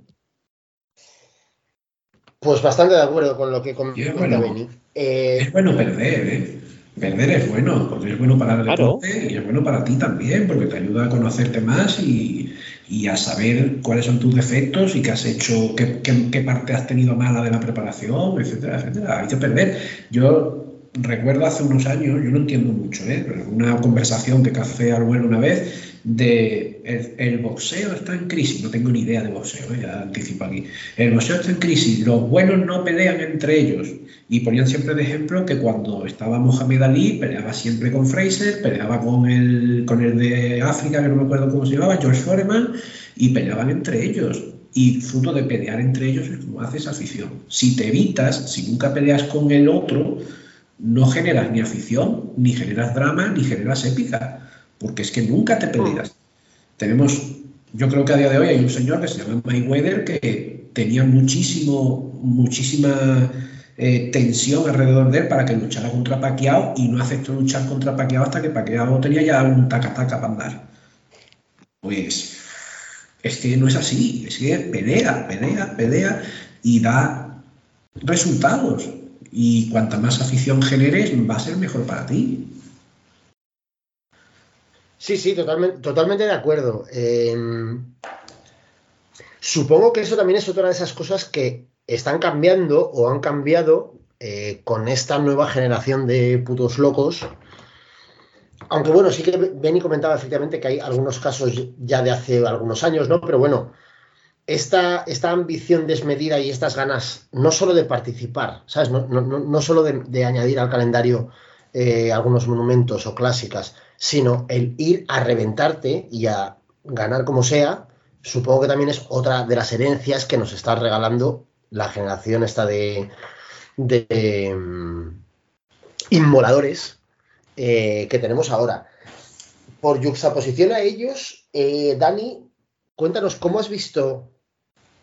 Pues bastante de acuerdo con lo que comenta bueno. Eh, Es bueno perder, ¿eh? Perder es bueno, porque es bueno para el Claro. deporte y es bueno para ti también, porque te ayuda a conocerte más y, y a saber cuáles son tus defectos y qué has hecho, qué, qué- qué parte has tenido mala de la preparación, etcétera, etcétera. Hay que perder. Yo recuerdo hace unos años, yo no entiendo mucho, ¿eh? Pero una conversación que café al vuelo una vez de el, boxeo está en crisis, no tengo ni idea de boxeo, ¿eh? ya anticipo aquí. El boxeo está en crisis, los buenos no pelean entre ellos. Y ponían siempre de ejemplo que cuando estaba Mohamed Ali, peleaba siempre con Fraser, peleaba con el, con el de África, que no me acuerdo cómo se llamaba, George Foreman, y peleaban entre ellos. Y fruto de pelear entre ellos es como haces afición. Si te evitas, si nunca peleas con el otro, no generas ni afición, ni generas drama, ni generas épica, porque es que nunca te peleas. Tenemos, yo creo que a día de hoy hay un señor que se llama Mayweather que tenía muchísimo, muchísima eh, tensión alrededor de él para que luchara contra Pacquiao y no aceptó luchar contra Pacquiao hasta que Pacquiao tenía ya un taca-taca para andar. Pues es que no es así, es que pelea, pelea, pelea y da resultados. Y cuanta más afición generes, va a ser mejor para ti. Sí, sí, totalmente, totalmente de acuerdo. Eh, supongo que eso también es otra de esas cosas que están cambiando o han cambiado eh, con esta nueva generación de putos locos. Aunque bueno, sí que Benny comentaba efectivamente que hay algunos casos ya de hace algunos años, ¿no? Pero bueno, esta, esta ambición desmedida y estas ganas, no solo de participar, ¿sabes? No, no, no, solo de, de añadir al calendario eh, algunos monumentos o clásicas, sino el ir a reventarte y a ganar como sea, supongo que también es otra de las herencias que nos está regalando la generación esta de, de um, inmoladores eh, que tenemos ahora. Por yuxtaposición a ellos, eh, Dani, cuéntanos cómo has visto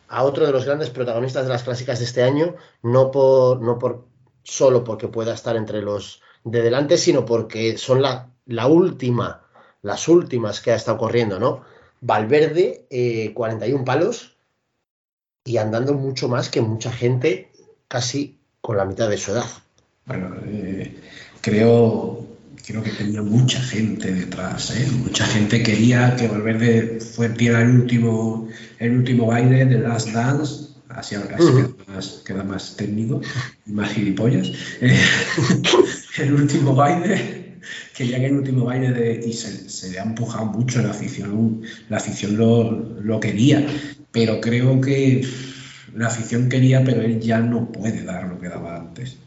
a otro de los grandes protagonistas de las clásicas de este año, no por, no por solo porque pueda estar entre los de delante, sino porque son la, la última, las últimas que ha estado corriendo, ¿no? Valverde, eh, 41 palos y andando mucho más que mucha gente, casi con la mitad de su edad. Bueno, eh, creo, creo que tenía mucha gente detrás, ¿eh? mucha gente quería que Valverde fue, diera el último, el último baile de Last Dance, así, Ujú. queda, más, queda más técnico y más gilipollas. Eh, el último baile, quería que el último baile y se, se le ha empujado mucho la afición, la afición lo, lo quería, pero creo que la afición quería, pero él ya no puede dar lo que daba antes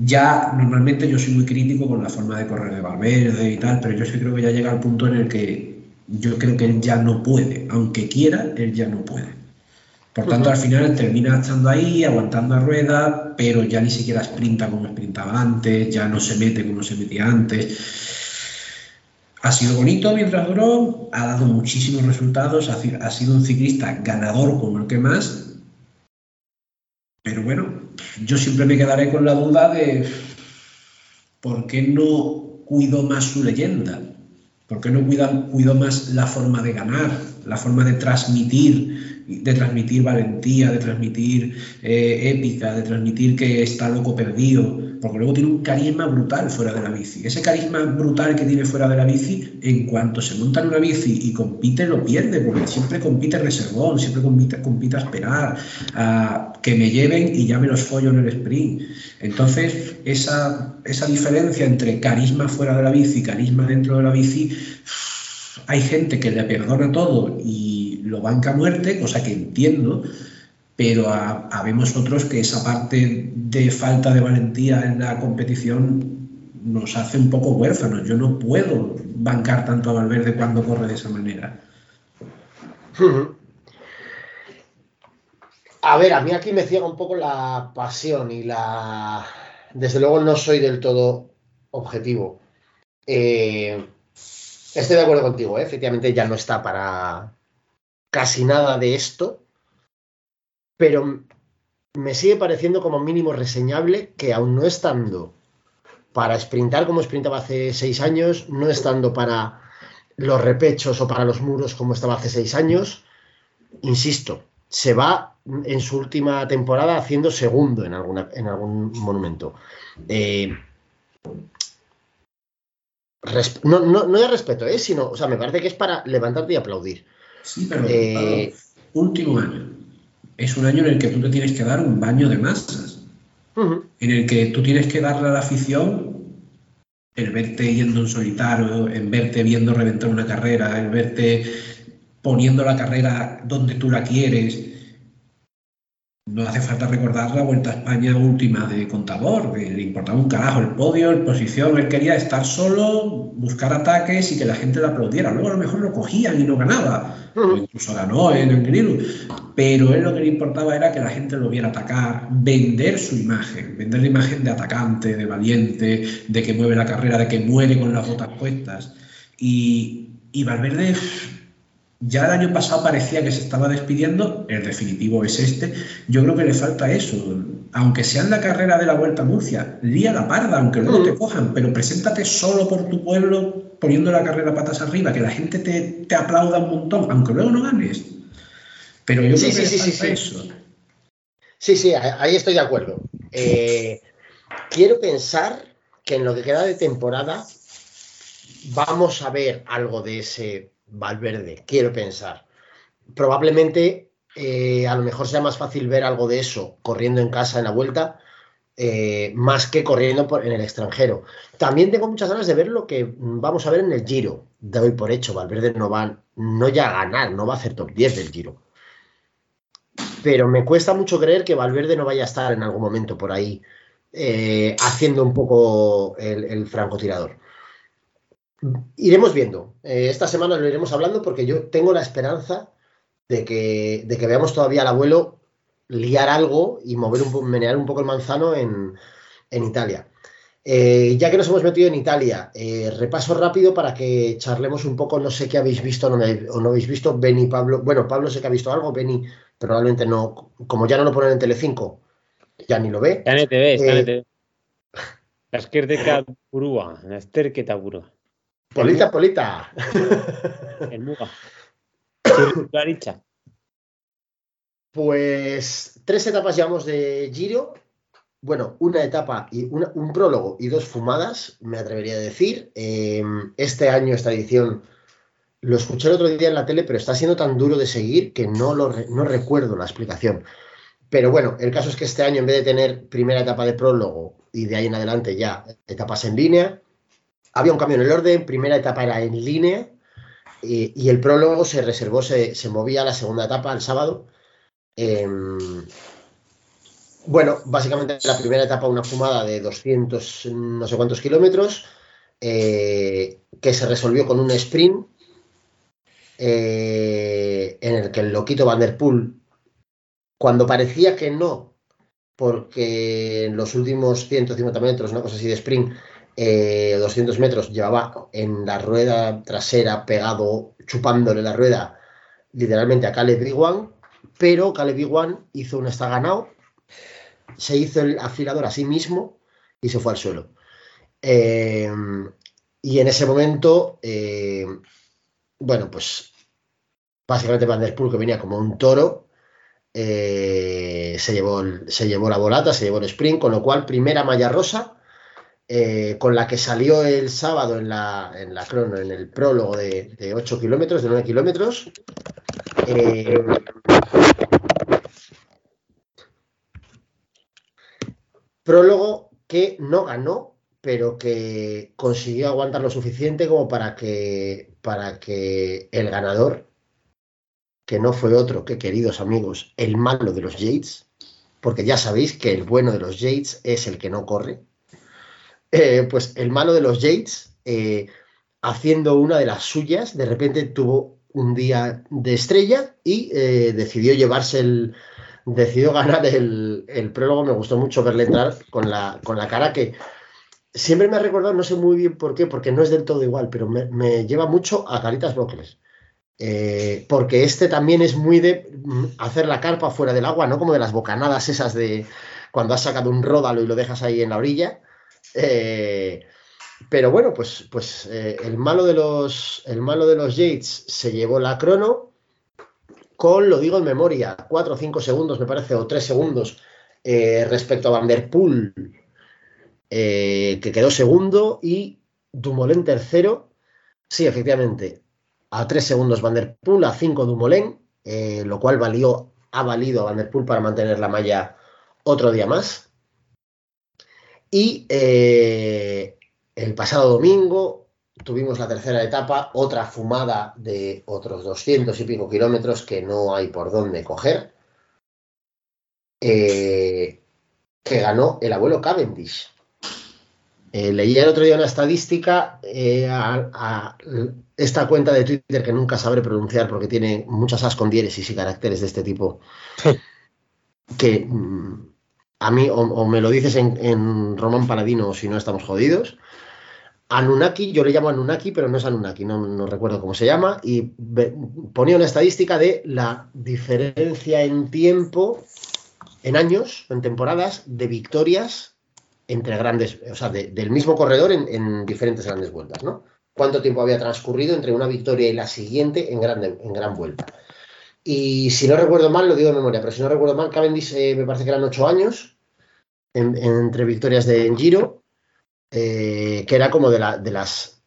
ya normalmente yo soy muy crítico con la forma de correr de Valverde y tal, pero yo sí creo que ya llega al punto en el que yo creo que él ya no puede, aunque quiera, él ya no puede. Por tanto, al final termina estando ahí, aguantando a rueda, pero ya ni siquiera sprinta como sprintaba antes, ya no se mete como se metía antes. Ha sido bonito mientras duró, ha dado muchísimos resultados, ha, si- ha sido un ciclista ganador como el que más, pero bueno, yo siempre me quedaré con la duda de por qué no cuido más su leyenda, por qué no cuida- cuido más la forma de ganar, la forma de transmitir, de transmitir valentía, de transmitir eh, épica, de transmitir que está loco perdido, porque luego tiene un carisma brutal fuera de la bici. Ese carisma brutal que tiene fuera de la bici, en cuanto se monta en una bici y compite, lo pierde, porque siempre compite reservón, siempre compite, compite a esperar, a que me lleven y ya me los follo en el sprint. Entonces, esa, esa diferencia entre carisma fuera de la bici y carisma dentro de la bici, hay gente que le perdona todo y lo banca muerte, cosa que entiendo, pero ha- habemos otros que esa parte de falta de valentía en la competición nos hace un poco huérfanos. Yo no puedo bancar tanto a Valverde cuando corre de esa manera. A ver, a mí aquí me ciega un poco la pasión y la... Desde luego no soy del todo objetivo. Eh, estoy de acuerdo contigo, ¿eh? efectivamente ya no está para casi nada de esto, pero me sigue pareciendo como mínimo reseñable que aún no estando para sprintar como sprintaba hace seis años, no estando para los repechos o para los muros como estaba hace seis años, insisto, se va en su última temporada haciendo segundo en, en algún monumento. Eh, no, no, no respeto, ¿eh? sino, o sea, me parece que es para levantarte y aplaudir. Sí, pero Eh, último año. Es un año en el que tú te tienes que dar un baño de masas. En el que tú tienes que darle a la afición el verte yendo en solitario, en verte viendo reventar una carrera, el verte poniendo la carrera donde tú la quieres. No hace falta recordar la Vuelta a España última de Contador, que le importaba un carajo el podio, la posición, él quería estar solo, buscar ataques y que la gente le aplaudiera. Luego a lo mejor lo cogían y no ganaba, o incluso ganó en el Grilu, pero él lo que le importaba era que la gente lo viera atacar, vender su imagen, vender la imagen de atacante, de valiente, de que mueve la carrera, de que muere con las botas puestas. Y, y Valverde ya el año pasado parecía que se estaba despidiendo, el definitivo es este. Yo creo que le falta eso. Aunque sea en la carrera de la Vuelta a Murcia, lía la parda, aunque luego te cojan, pero preséntate solo por tu pueblo poniendo la carrera patas arriba, que la gente te, te aplauda un montón, aunque luego no ganes. Pero yo Sí, creo que sí, le falta sí, eso. Sí, sí, ahí estoy de acuerdo. Eh, quiero pensar que en lo que queda de temporada vamos a ver algo de ese Valverde, quiero pensar. Probablemente eh, a lo mejor sea más fácil ver algo de eso corriendo en casa en la vuelta, eh, más que corriendo en el extranjero. También tengo muchas ganas de ver lo que mm, vamos a ver en el Giro. Doy por hecho, Valverde no va, no ya a ganar, no va a hacer top 10 del Giro pero me cuesta mucho creer que Valverde no vaya a estar en algún momento por ahí eh, haciendo un poco el francotirador. Iremos viendo. Eh, esta semana lo iremos hablando porque yo tengo la esperanza de que, de que veamos todavía al abuelo liar algo y mover un, menear un poco el manzano en, en Italia. Eh, ya que nos hemos metido en Italia, eh, repaso rápido para que charlemos un poco, no sé qué habéis visto o no, o no habéis visto, Beni, Pablo, bueno, Pablo sé que ha visto algo, Beni probablemente no, como ya no lo ponen en Telecinco, ya ni lo ve. Está en ETV, está en ETV. Burua, lasterketa burua. Polita, polita. El muga. Pues tres etapas llevamos de Giro. Bueno, una etapa y una- un prólogo y dos fumadas, me atrevería a decir. Eh, este año, esta edición, lo escuché el otro día en la tele, pero está siendo tan duro de seguir que no, lo re- no recuerdo la explicación. Pero bueno, el caso es que este año, en vez de tener primera etapa de prólogo y de ahí en adelante ya etapas en línea, había un cambio en el orden. Primera etapa era en línea y, el prólogo se reservó, se, se movía a la segunda etapa el sábado. Em, bueno, básicamente la primera etapa una fumada de 200 no sé cuántos kilómetros eh, que se resolvió con un sprint eh, en el que el loquito Van der Poel, cuando parecía que no, porque en los últimos 150 metros, una cosa así de sprint, eh, 200 metros, llevaba en la rueda trasera pegado, chupándole la rueda literalmente a Caleb Iwan, pero Caleb Iwan hizo un está ganado, se hizo el afilador a sí mismo y se fue al suelo. Eh, y en ese momento, eh, bueno, pues básicamente Van der Poel, que venía como un toro, eh, se, llevó se llevó la volata, se llevó el sprint, con lo cual primera malla rosa, eh, con la que salió el sábado en la, en la crono, en el prólogo de, de 8 kilómetros, de 9 kilómetros. Eh, prólogo que no ganó, pero que consiguió aguantar lo suficiente como para que, para que el ganador, que no fue otro que, queridos amigos, el malo de los Yates, porque ya sabéis que el bueno de los Yates es el que no corre, eh, pues el malo de los Yates, eh, haciendo una de las suyas, de repente tuvo un día de estrella y eh, decidió llevarse el, decidió ganar el, el prólogo. Me gustó mucho verle entrar con la, con la cara que siempre me ha recordado, no sé muy bien por qué, porque no es del todo igual, pero me, me lleva mucho a Caritas Brocles. Eh, porque este también es muy de mm, hacer la carpa fuera del agua, ¿no? Como de las bocanadas esas de cuando has sacado un ródalo y lo dejas ahí en la orilla. Eh, pero bueno, pues, pues eh, el, malo de los, el malo de los Yates se llevó la crono con, lo digo en memoria, 4 o 5 segundos, me parece, o 3 segundos eh, respecto a Van Der Poel, eh, que quedó segundo, y Dumoulin tercero. Sí, efectivamente, a 3 segundos Van Der Poel, a 5 Dumoulin, lo cual valió, ha valido a Van Der Poel para mantener la malla otro día más. Y eh, el pasado domingo tuvimos la tercera etapa, otra fumada de otros 200 y pico kilómetros que no hay por dónde coger, eh, que ganó el abuelo Cavendish. Eh, leí el otro día una estadística eh, a, a esta cuenta de Twitter que nunca sabré pronunciar porque tiene muchas as con diéresis y caracteres de este tipo que mm, a mí o, me lo dices en, Román Paladino o si no estamos jodidos. Anunnaki, yo le llamo Anunnaki, pero no es Anunnaki, no, recuerdo cómo se llama, y ponía una estadística de la diferencia en tiempo, en años, en temporadas, de victorias entre grandes, o sea, de- del mismo corredor en, en diferentes grandes vueltas, ¿no? Cuánto tiempo había transcurrido entre una victoria y la siguiente en, grande, en gran vuelta. Y si no recuerdo mal, lo digo de memoria, pero si no recuerdo mal, Cavendish eh, me parece que eran ocho años en- entre victorias de en Giro, eh, que era como de, la, de las.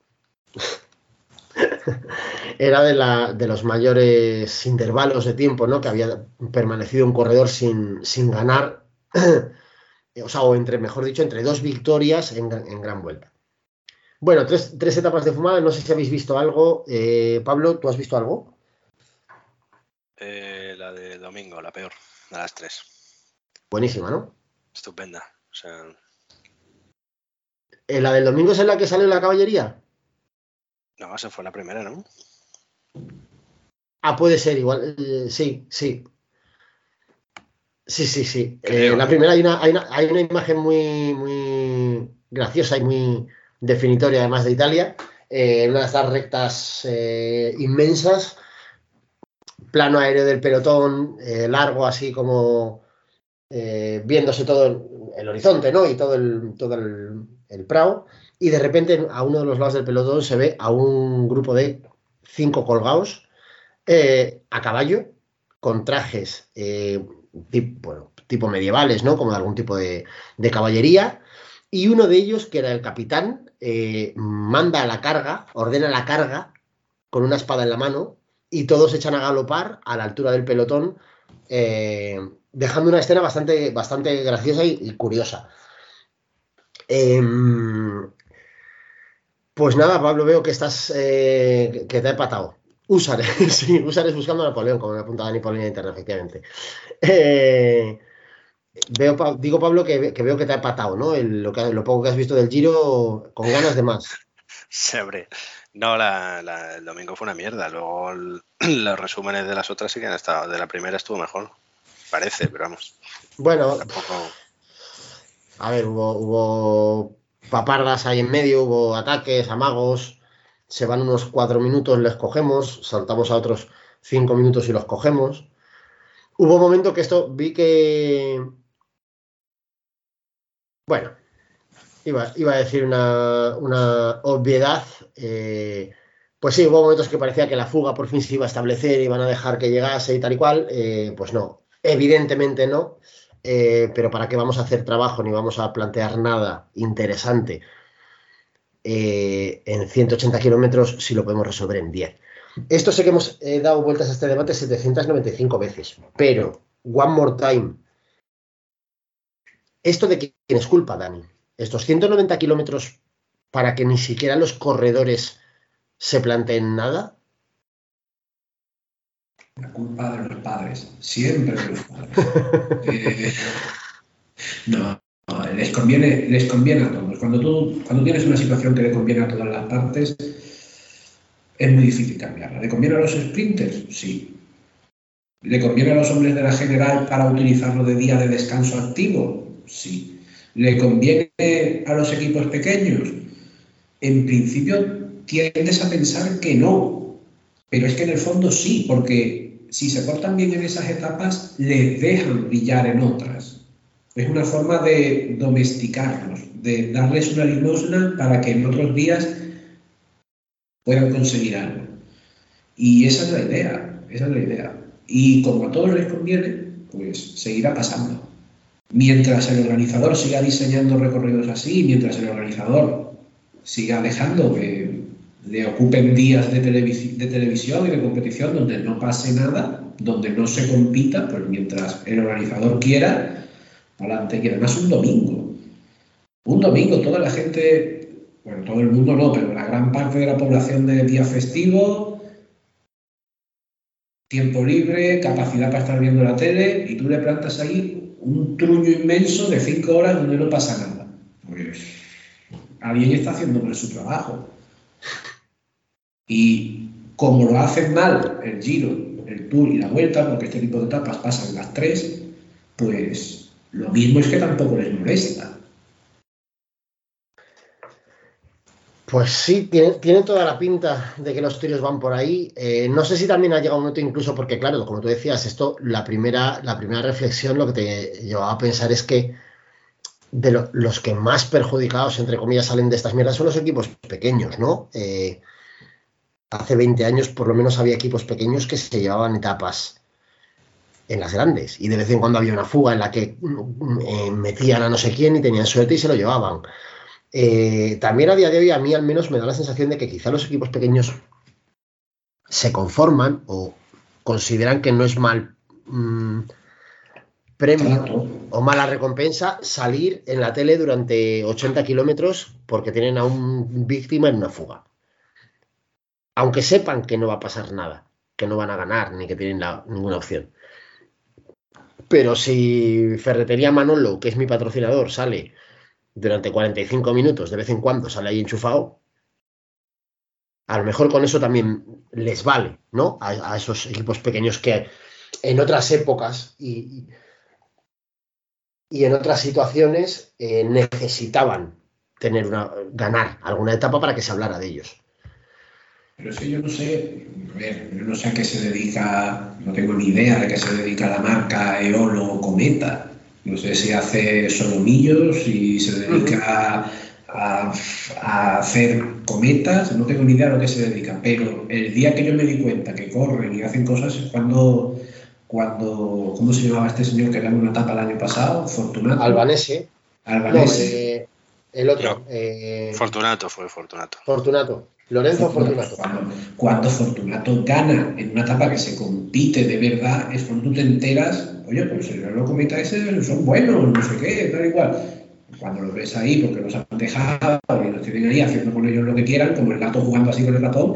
era de, los mayores intervalos de tiempo, ¿no? Que había permanecido un corredor sin, sin ganar, o sea, o entre, mejor dicho, entre dos victorias en, gran- en gran vuelta. Bueno, tres, tres etapas de fumada, no sé si habéis visto algo. Eh, Pablo, ¿tú has visto algo? Eh, la de domingo, la peor, a las 3. Buenísima, ¿no? Estupenda. O sea, Eh, la del domingo es en la que sale la caballería. no, esa fue la primera, ¿no? Ah, puede ser, igual. eh, sí, sí. Sí, sí, sí. Eh, la primera hay una, hay una, hay una imagen muy, muy graciosa y muy definitoria, además de Italia. Eh, una de estas rectas eh, inmensas, plano aéreo del pelotón, eh, largo, así como eh, viéndose todo el, horizonte, ¿no? Y todo el, todo el, Prado, y de repente a uno de los lados del pelotón se ve a un grupo de cinco colgados eh, a caballo, con trajes tip- bueno, tipo medievales, ¿no? Como de algún tipo de, de caballería. Y uno de ellos, que era el capitán, manda la carga, ordena la carga con una espada en la mano y todos se echan a galopar a la altura del pelotón, eh, dejando una escena bastante, bastante graciosa y, curiosa. Em, pues nada, Pablo, veo que estás eh, que te he patado. Úsares, sí, Úsares buscando a Napoleón, como me apunta Dani Paulina Interna, efectivamente. Eh, veo, digo, Pablo, que, veo que te ha patado, ¿no? Lo poco que has visto del Giro, con ganas de más. Sí, hombre. No, la, la- el domingo fue una mierda. Luego el- los resúmenes de las otras sí que han estado. De la primera estuvo mejor. Parece, pero vamos. Bueno, Tampoco. a ver, hubo, hubo papardas ahí en medio, hubo ataques, amagos, se van unos cuatro minutos, les cogemos, saltamos a otros cinco minutos y los cogemos. Hubo un momento que esto vi que. Bueno, iba, iba a decir una, una obviedad. eh, pues sí, hubo momentos que parecía que la fuga por fin se iba a establecer, iban a dejar que llegase y tal y cual. eh, pues no, evidentemente no. eh, pero ¿para qué vamos a hacer trabajo ni vamos a plantear nada interesante eh, en 180 kilómetros si lo podemos resolver en 10? Esto sé que hemos dado vueltas a este debate 795 veces, pero one more time. ¿Esto de quién es culpa, Dani? Estos 190 kilómetros para que ni siquiera los corredores se planteen nada. La culpa de los padres, siempre de los padres. Eh, no, les conviene, les conviene a todos. Cuando tú, cuando tienes una situación que le conviene a todas las partes, es muy difícil cambiarla. ¿Le conviene a los sprinters? Sí. ¿Le conviene a los hombres de la general para utilizarlo de día de descanso activo? Sí. ¿Le conviene a los equipos pequeños? En principio tiendes a pensar que no, pero es que en el fondo sí, porque si se portan bien en esas etapas, les dejan brillar en otras. Es una forma de domesticarlos, de darles una limosna para que en otros días puedan conseguir algo. Y esa es la idea, esa es la idea. Y como a todos les conviene, pues seguirá pasando. Mientras el organizador siga diseñando recorridos así, mientras el organizador siga dejando que le ocupen días de, televis- de televisión y de competición donde no pase nada, donde no se compita, pues mientras el organizador quiera, adelante. Y además un domingo. Un domingo, toda la gente, bueno, todo el mundo no, pero la gran parte de la población de día festivo, tiempo libre, capacidad para estar viendo la tele, y tú le plantas ahí un truño inmenso de cinco horas donde no pasa nada. Pues alguien está haciendo mal su trabajo. Y como lo hacen mal el Giro, el Tour y la Vuelta, porque este tipo de etapas pasan las tres, pues lo mismo es que tampoco les molesta. Pues sí, tiene, tiene toda la pinta de que los tiros van por ahí. Eh, no sé si también ha llegado un momento incluso porque, claro, como tú decías, esto, la primera, la primera reflexión, lo que te llevaba a pensar es que de lo- los que más perjudicados, entre comillas, salen de estas mierdas son los equipos pequeños, ¿no? Eh, hace 20 años por lo menos había equipos pequeños que se llevaban etapas en las grandes y de vez en cuando había una fuga en la que mm, eh, metían a no sé quién y tenían suerte y se lo llevaban. Eh, también a día de hoy a mí al menos me da la sensación de que quizá los equipos pequeños se conforman o consideran que no es mal mm, premio o mala recompensa salir en la tele durante 80 kilómetros porque tienen a un víctima en una fuga. Aunque sepan que no va a pasar nada, que no van a ganar ni que tienen la- ninguna opción. Pero si Ferretería Manolo, que es mi patrocinador, sale durante 45 minutos, de vez en cuando sale ahí enchufado, a lo mejor con eso también les vale, ¿no? A, esos equipos pequeños que en otras épocas y, y en otras situaciones eh, necesitaban tener una, ganar alguna etapa para que se hablara de ellos. Pero es que yo no sé, a ver, yo no sé a qué se dedica, no tengo ni idea de qué se dedica la marca Eolo Cometa. No sé si hace solomillos, si se dedica a, a hacer cometas, no tengo ni idea a lo que se dedica, pero el día que yo me di cuenta que corren y hacen cosas es cuando, cuando ¿cómo se llamaba este señor que ganó una etapa el año pasado? Fortunato. Albanese. No, Albanese. eh, el otro. No. eh, Fortunato fue Fortunato. Fortunato. Lorenzo Fortunato. Cuando, cuando Fortunato gana en una etapa que se compite de verdad, es cuando tú te enteras, oye, pues los cometas ese son buenos, no sé qué, tal igual. Cuando los ves ahí porque los han dejado y los tienen ahí haciendo con ellos lo que quieran, como el gato jugando así con el ratón,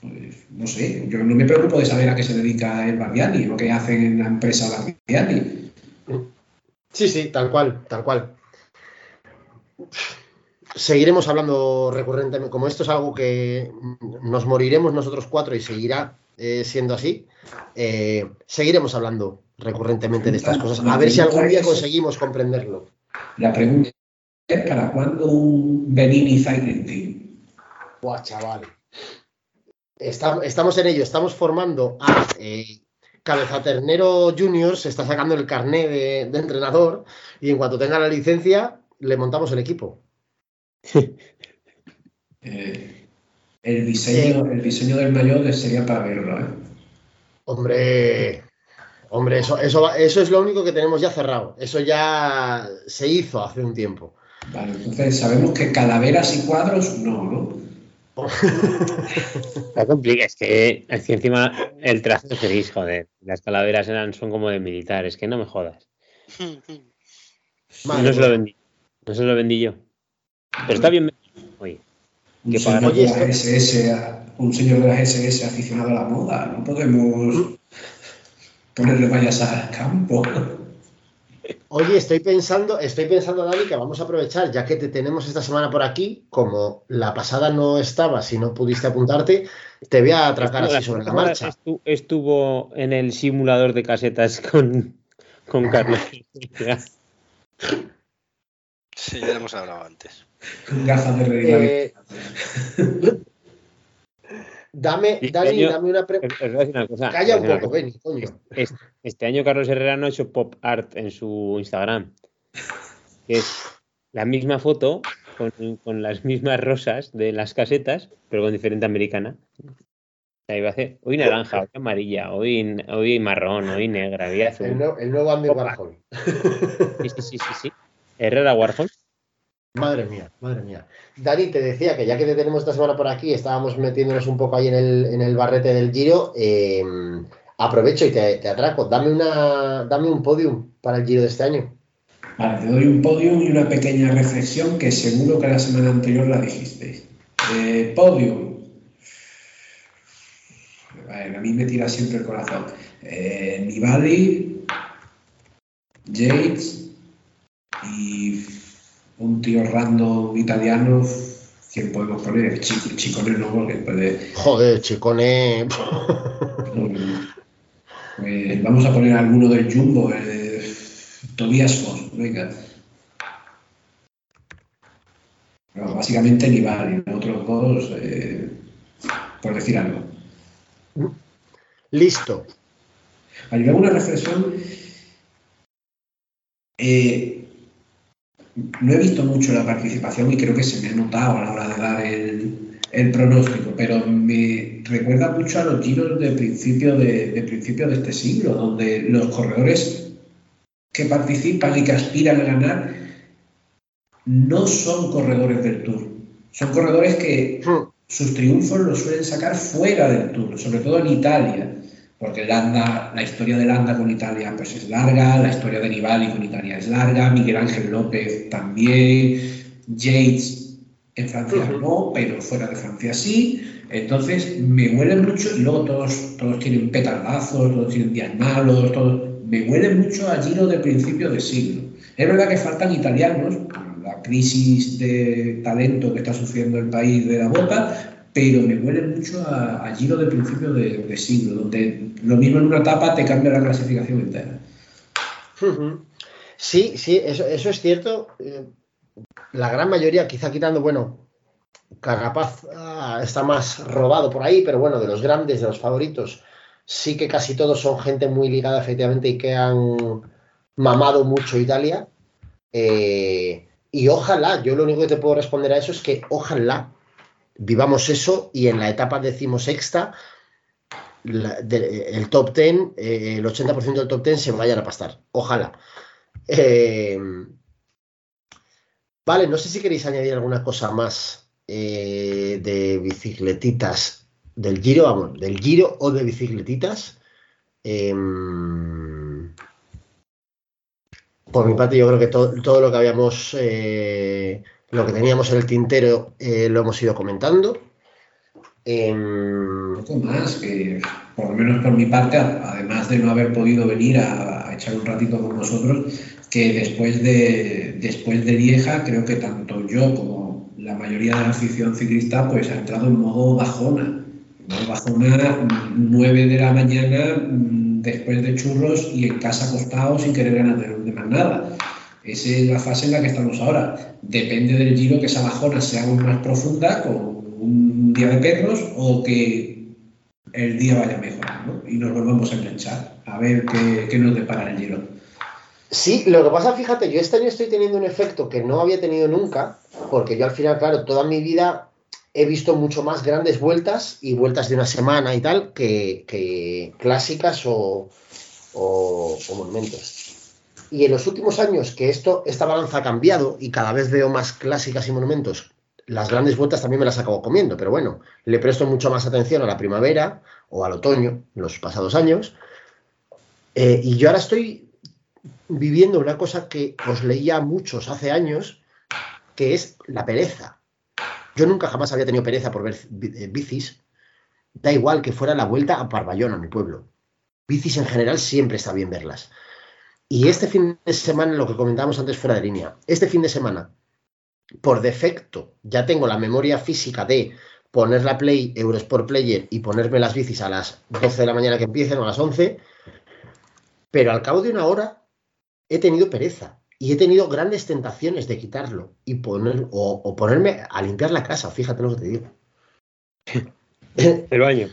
pues no sé, yo no me preocupo de saber a qué se dedica el Bardiani, lo que hacen en la empresa Bardiani. Sí, sí, tal cual, tal cual. Seguiremos hablando recurrentemente, como esto es algo que nos moriremos nosotros cuatro y seguirá eh, siendo así, eh, seguiremos hablando recurrentemente de estas cosas. A ver si algún día conseguimos comprenderlo. La pregunta es, ¿para cuándo un Benini Cycling Team? Buah, chaval. Está- estamos en ello, estamos formando a eh, Cabeza Ternero Junior, se está sacando el carné de, de entrenador y en cuanto tenga la licencia le montamos el equipo. Eh, el, diseño, el diseño del mayor sería para verlo, ¿eh? Hombre, hombre, eso, eso, eso es lo único que tenemos ya cerrado. Eso ya se hizo hace un tiempo. Vale, entonces sabemos que calaveras y cuadros no, ¿no? Está complicado, es que, es que encima el trazo es gris, joder. Las calaveras eran, son como de militar, es que no me jodas. Madre no se lo mía. vendí. No se lo vendí yo. Pero está bien. Oye, Un Que de Oye, las SS, un señor de las SS aficionado a la moda. No podemos ponerle vallas al campo. Oye, estoy pensando, estoy pensando, Dani, que vamos a aprovechar, ya que te tenemos esta semana por aquí, como la pasada no estaba, si no pudiste apuntarte, te voy a atracar así sobre la marcha. Estu- Estuvo en el simulador de casetas con, con Carlos. Sí, ya hemos hablado antes. Gafas de realidad. Eh, dame, Sí, Dani, dame una pregunta. cosa, os Calla un poco, coño. Es- Este año Carlos Herrera no ha hecho pop art en su Instagram. Que es la misma foto con, con las mismas rosas de las casetas, pero con diferente americana. Ahí va a hacer hoy naranja, hoy amarilla, hoy, hoy marrón, hoy negra, hoy azul. El, nue- el nuevo Andy. Warhol. Sí, sí, sí, sí, sí. Herrera Warhol. Madre mía, madre mía. Dani, te decía que ya que te tenemos esta semana por aquí, estábamos metiéndonos un poco ahí en el, en el barrete del giro. eh, aprovecho y te, te atraco. Dame, una, dame un podium para el giro de este año. Vale, te doy un podium y una pequeña reflexión que seguro que la semana anterior la dijisteis. Eh, podium. A mí me tira siempre el corazón. Eh, Nibali, Yates y un tío random italiano. ¿Quién podemos poner? Chico, Chicone no, porque puede. Joder, chicone. Pues vamos a poner alguno del Jumbo, eh, Tobias Foss, venga. Básicamente Nibali, los otros dos, eh, por decir algo. Listo. Y luego una reflexión. eh, no he visto mucho la participación y creo que se me ha notado a la hora de dar el, el pronóstico, pero me recuerda mucho a los giros de principio de, de principio de este siglo, donde los corredores que participan y que aspiran a ganar no son corredores del Tour. Son corredores que Hmm. sus triunfos los suelen sacar fuera del Tour, sobre todo en Italia, porque Landa, la historia de Landa con Italia pues es larga, la historia de Nibali con Italia es larga, Miguel Ángel López también, Yates en Francia no, pero fuera de Francia sí. Entonces me huele mucho, y luego todos, todos tienen petardazos, todos tienen días malos, todos, me huele mucho a Giro de principio de siglo. Es verdad que faltan italianos, la crisis de talento que está sufriendo el país de la bota, pero me huele mucho a, a Giro de principio de, de siglo, donde lo mismo en una etapa te cambia la clasificación entera. Sí, sí, eso, es cierto. Eh, La gran mayoría, quizá quitando, bueno, Carapaz ah, está más robado por ahí, pero bueno, de los grandes, de los favoritos, sí que casi todos son gente muy ligada efectivamente y que han mamado mucho Italia. Eh, Y ojalá, yo lo único que te puedo responder a eso es que ojalá vivamos eso y en la etapa decimosexta la- el top 10, eh, el 80% del top 10 se vayan a pastar. Ojalá. Eh, vale, no sé si queréis añadir alguna cosa más eh, de bicicletitas del Giro, vamos, del Giro o de bicicletitas. Em, por mi parte, yo creo que to- todo lo que habíamos, eh, lo que teníamos en el tintero, eh, lo hemos ido comentando. Em, poco más, que por lo menos por mi parte, además de no haber podido venir a, a echar un ratito con nosotros, que después de, después de Lieja, creo que tanto yo como la mayoría de la afición ciclista, pues ha entrado en modo bajona. En bajona, 9 de la mañana, mm, después de churros y en casa acostado sin querer ganar de más nada. Esa es la fase en la que estamos ahora. Depende del giro que esa bajona sea más profunda, con un día de perros, o que el día vaya mejor, ¿no? Y nos volvamos a enganchar, a ver qué, nos depara el giro. Sí, lo que pasa, fíjate, yo este año estoy teniendo un efecto que no había tenido nunca, porque yo al final, claro, toda mi vida he visto mucho más grandes vueltas y vueltas de una semana y tal que, que clásicas o, o- o monumentos. Y en los últimos años que esto, esta balanza ha cambiado y cada vez veo más clásicas y monumentos, las grandes vueltas también me las acabo comiendo, pero bueno, le presto mucho más atención a la primavera o al otoño en los pasados años. Eh, y yo ahora estoy viviendo una cosa que os leía a muchos hace años, que es la pereza. Yo nunca jamás había tenido pereza por ver eh, bicis. Da igual que fuera la vuelta a Parbayona, mi pueblo. Bicis en general siempre está bien verlas. Y este fin de semana, lo que comentábamos antes fuera de línea, este fin de semana, por defecto, ya tengo la memoria física de poner la Play Eurosport Player y ponerme las bicis a las 12 de la mañana que empiecen o a las 11, pero al cabo de una hora he tenido pereza y he tenido grandes tentaciones de quitarlo y poner o, o ponerme a limpiar la casa, fíjate lo que te digo. El baño.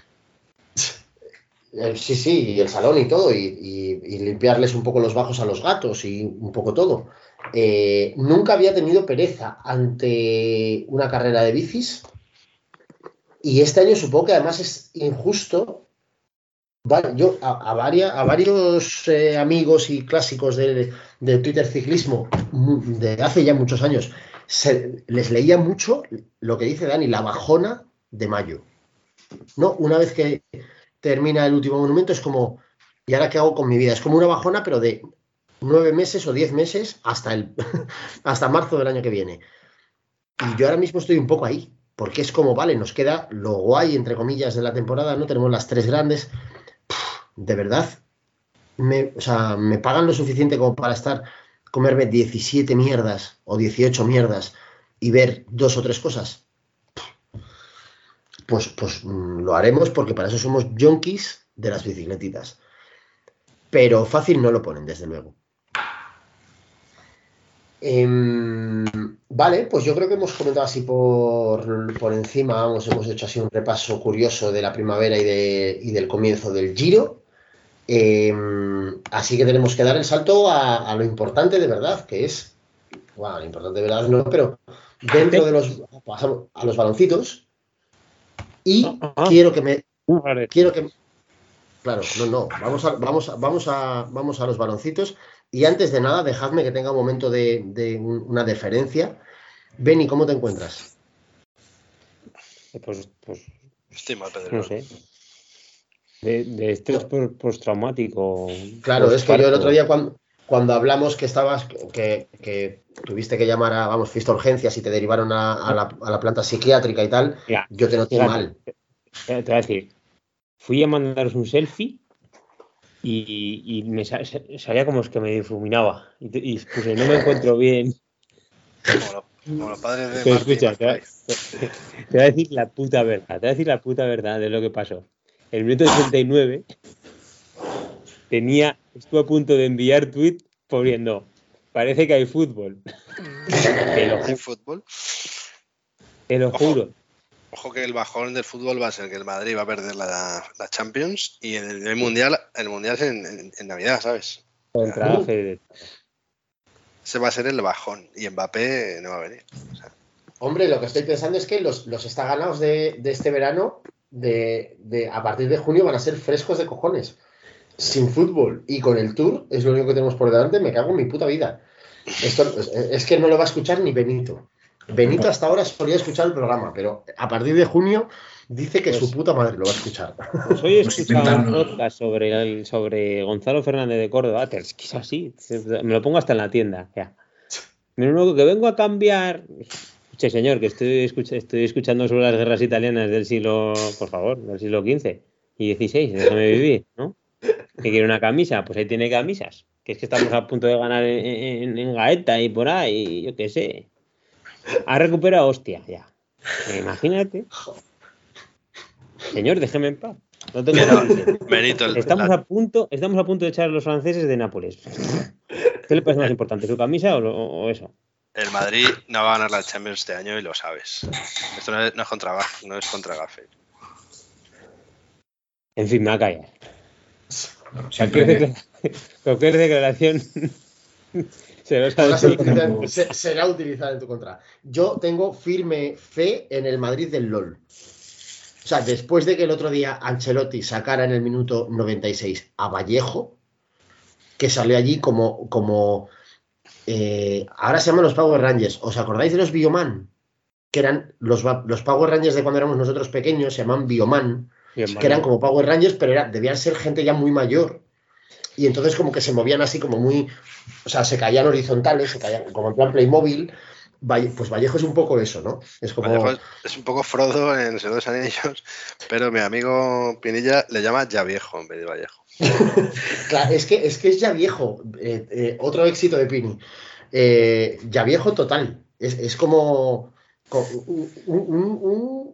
Sí, sí, y el salón y todo, y, limpiarles un poco los bajos a los gatos y un poco todo. Eh, nunca había tenido pereza ante una carrera de bicis y este año supongo que además es injusto. Yo a, a varios eh, amigos y clásicos de, de Twitter ciclismo de hace ya muchos años se- les leía mucho lo que dice Dani, la bajona de mayo. ¿No? Una vez que termina el último monumento, es como, ¿y ahora qué hago con mi vida? Es como una bajona, pero de nueve meses o diez meses hasta, el, hasta marzo del año que viene. Y yo ahora mismo estoy un poco ahí, porque es como, vale, nos queda lo guay, entre comillas, de la temporada, ¿no? Tenemos las tres grandes. De verdad, me, o sea, me pagan lo suficiente como para estar, comerme 17 mierdas o 18 mierdas y ver dos o tres cosas pues, pues mm, lo haremos porque para eso somos junkies de las bicicletitas. Pero fácil no lo ponen, desde luego. Em, vale, pues yo creo que hemos comentado así por, por encima, vamos, hemos hecho así un repaso curioso de la primavera y, de- y del comienzo del Giro. Em, así que tenemos que dar el salto a, lo importante de verdad, que es, bueno, lo importante de verdad no, pero dentro de los, pasamos a los baloncitos. Y Ajá. quiero que me, Vale. quiero que claro no no vamos a vamos a, vamos a vamos a los baloncitos y antes de nada dejadme que tenga un momento de, de un- una deferencia Beni cómo te encuentras Pues, pues Estoy mal, Pedro. no sé. De, de estrés postraumático. claro es que yo el otro día cuando cuando hablamos que estabas que, que tuviste que llamar a vamos fuiste a urgencias y te derivaron a, a la, a la planta psiquiátrica y tal yo te noté mal Te te voy a decir, fui a mandaros un selfie y, y me sa- sa- salía como es que me difuminaba. Y, y puse, no me encuentro bien. Como, lo- como los padres de Marty escucha, te, voy a- McFly. te voy a decir la puta verdad. Te voy a decir la puta verdad de lo que pasó. El minuto 89 tenía, estuve a punto de enviar tweet poniendo, parece que hay fútbol. te lo, ¿Hay fútbol? te lo Ojo. juro. Ojo que el bajón del fútbol va a ser que el Madrid va a perder la, la Champions y en el, el Mundial el Mundial es en, en- en Navidad, ¿sabes? Contra la Fede. ese va a ser el bajón. Y Mbappé no va a venir. O sea, Hombre, lo que estoy pensando es que los, los está ganados de, de este verano, de, de- a partir de junio, van a ser frescos de cojones. Sin fútbol y con el tour, es lo único que tenemos por delante, me cago en mi puta vida. Esto es, es que no lo va a escuchar ni Benito. Benito hasta ahora solía escuchar el programa, pero a partir de junio dice que su puta madre lo va a escuchar. Pues hoy he Pues escuchado un intentarlo. podcast sobre, el- sobre Gonzalo Fernández de Córdoba. que Es que es así. Me lo pongo hasta en la tienda. Ya. Lo que vengo a cambiar. Escuche, señor, que estoy, escucha- estoy escuchando sobre las guerras italianas del siglo, por favor, del siglo XV y XVI. Déjame vivir, ¿no? Que quiere una camisa, pues ahí tiene camisas. Que es que estamos a punto de ganar en, en- en Gaeta y por ahí, yo qué sé. Ha recuperado hostia, ya. Imagínate. Señor, déjeme en paz. No tengo. Benito, Estamos la- a punto, estamos a punto de echar a los franceses de Nápoles. ¿Qué le parece más importante, su camisa o, lo- o eso? el Madrid no va a ganar la Champions este año y lo sabes. Esto no es, no es contra, no es contra Gaffer. En fin, me va a callar. Cualquier, declara- cualquier declaración se se- será utilizada en tu contra. Yo tengo firme fe en el Madrid del LOL. O sea, después de que el otro día Ancelotti sacara en el minuto 96 a Vallejo, que salió allí como, como eh, ahora se llaman los Power Rangers. ¿Os acordáis de los Bioman? Que eran los, los Power Rangers de cuando éramos nosotros pequeños, se llaman Bioman Bien, que eran como Power Rangers, pero era, debían ser gente ya muy mayor. Y entonces como que se movían así como muy, o sea, se caían horizontales, se caían como en plan Playmobil. Valle- pues Vallejo es un poco eso, ¿no? Es como... Vallejo es- un poco Frodo en Señor de los Anillos, pero mi amigo Pinilla le llama ya viejo en vez de Vallejo. Claro, es que es, que es ya viejo. Eh, eh, otro éxito de Pini. Eh, ya viejo total. Es, es como, co- un, un- un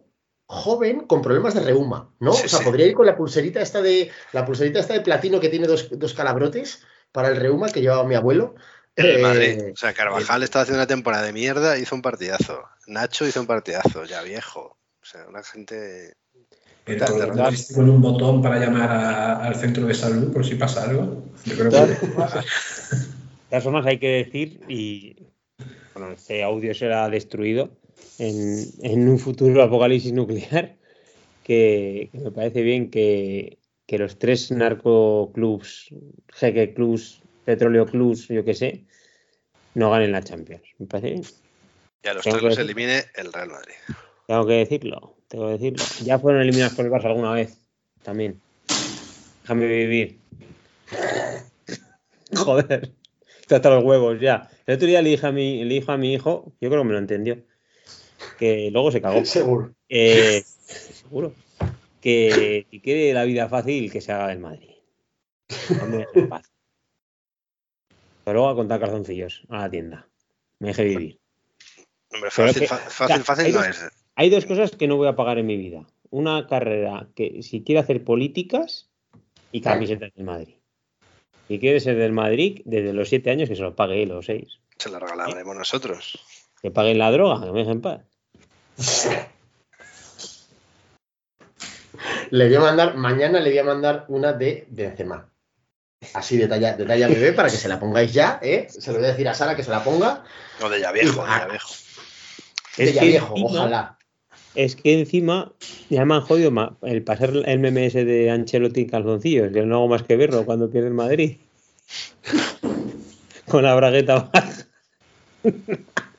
joven con problemas de reuma, ¿no? Sí, o sea, sí. podría ir con la pulserita esta de la pulserita esta de platino que tiene dos, dos calabrotes para el reuma que llevaba mi abuelo. El Eh, Madrid. O sea, Carvajal estaba haciendo una temporada de mierda, hizo un partidazo. Nacho hizo un partidazo, ya viejo. O sea, una gente. Pero Total, ¿no total. existe con un botón para llamar a- al centro de salud por si pasa algo. Yo creo que De todas formas, hay que decir, y bueno, este audio será destruido en, en un futuro apocalipsis nuclear, que, que me parece bien que, que los tres narcoclubs, jeque clubs, petróleo clubs, yo qué sé, no ganen la Champions. Me parece bien. Y a los Tengo tres los decir- elimine el Real Madrid. Tengo que decirlo, tengo que decirlo. Ya fueron eliminados por el Barça alguna vez, también. Déjame vivir. Joder, está hasta los huevos ya. El otro día le dije a mi, le dije a mi hijo, yo creo que me lo entendió, que luego se cagó. Seguro. Eh, seguro. Que si quiere la vida fácil, que se haga del Madrid. No me deje en paz. Pero luego a contar calzoncillos a la tienda. Me deje vivir. Hombre, fácil, que- fácil, fácil hay no dos- es. Hay dos cosas que no voy a pagar en mi vida. Una carrera que si quiere hacer políticas y camisetas del Madrid. Si quiere ser del Madrid, desde los siete años que se lo pague él, los seis. Se la regalaremos nosotros. Que paguen la droga, que me dejen en paz. Le voy a mandar, mañana le voy a mandar una de Benzema. Así de talla, de talla bebé para que se la pongáis ya, ¿eh? Se lo voy a decir a Sara que se la ponga. No, de ya viejo, de ya viejo. De Es ya que viejo, encima- ojalá. Es que encima ya me han jodido ma- el pasar el ese de Ancelotti en calzoncillos, que no hago más que verlo cuando pierde el Madrid. Con la bragueta baja.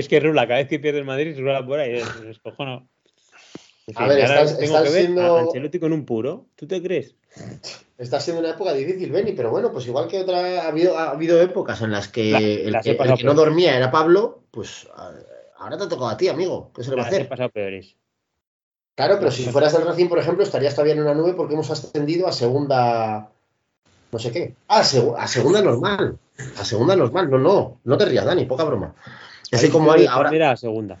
es que rula, cada vez que pierde el Madrid, rula por ahí. Es, es cojono. A ver, estás- tengo estás que ver siendo- a Ancelotti con un puro. ¿Tú te crees? Está siendo una época difícil, Benny, pero bueno, pues igual que otra, ha habido, ha habido épocas en las que La- el, las que el no dormía era Pablo, pues ahora te ha tocado a ti, amigo. ¿Qué se le va a Las he hacer? pasado peores. Claro, pero si fueras del Racing, por ejemplo, estarías todavía en una nube porque hemos ascendido a segunda. No sé qué. Ah, a segunda normal. A segunda normal. No, no. No te rías, Dani, poca broma. Ahí como hay ahora. primera segunda.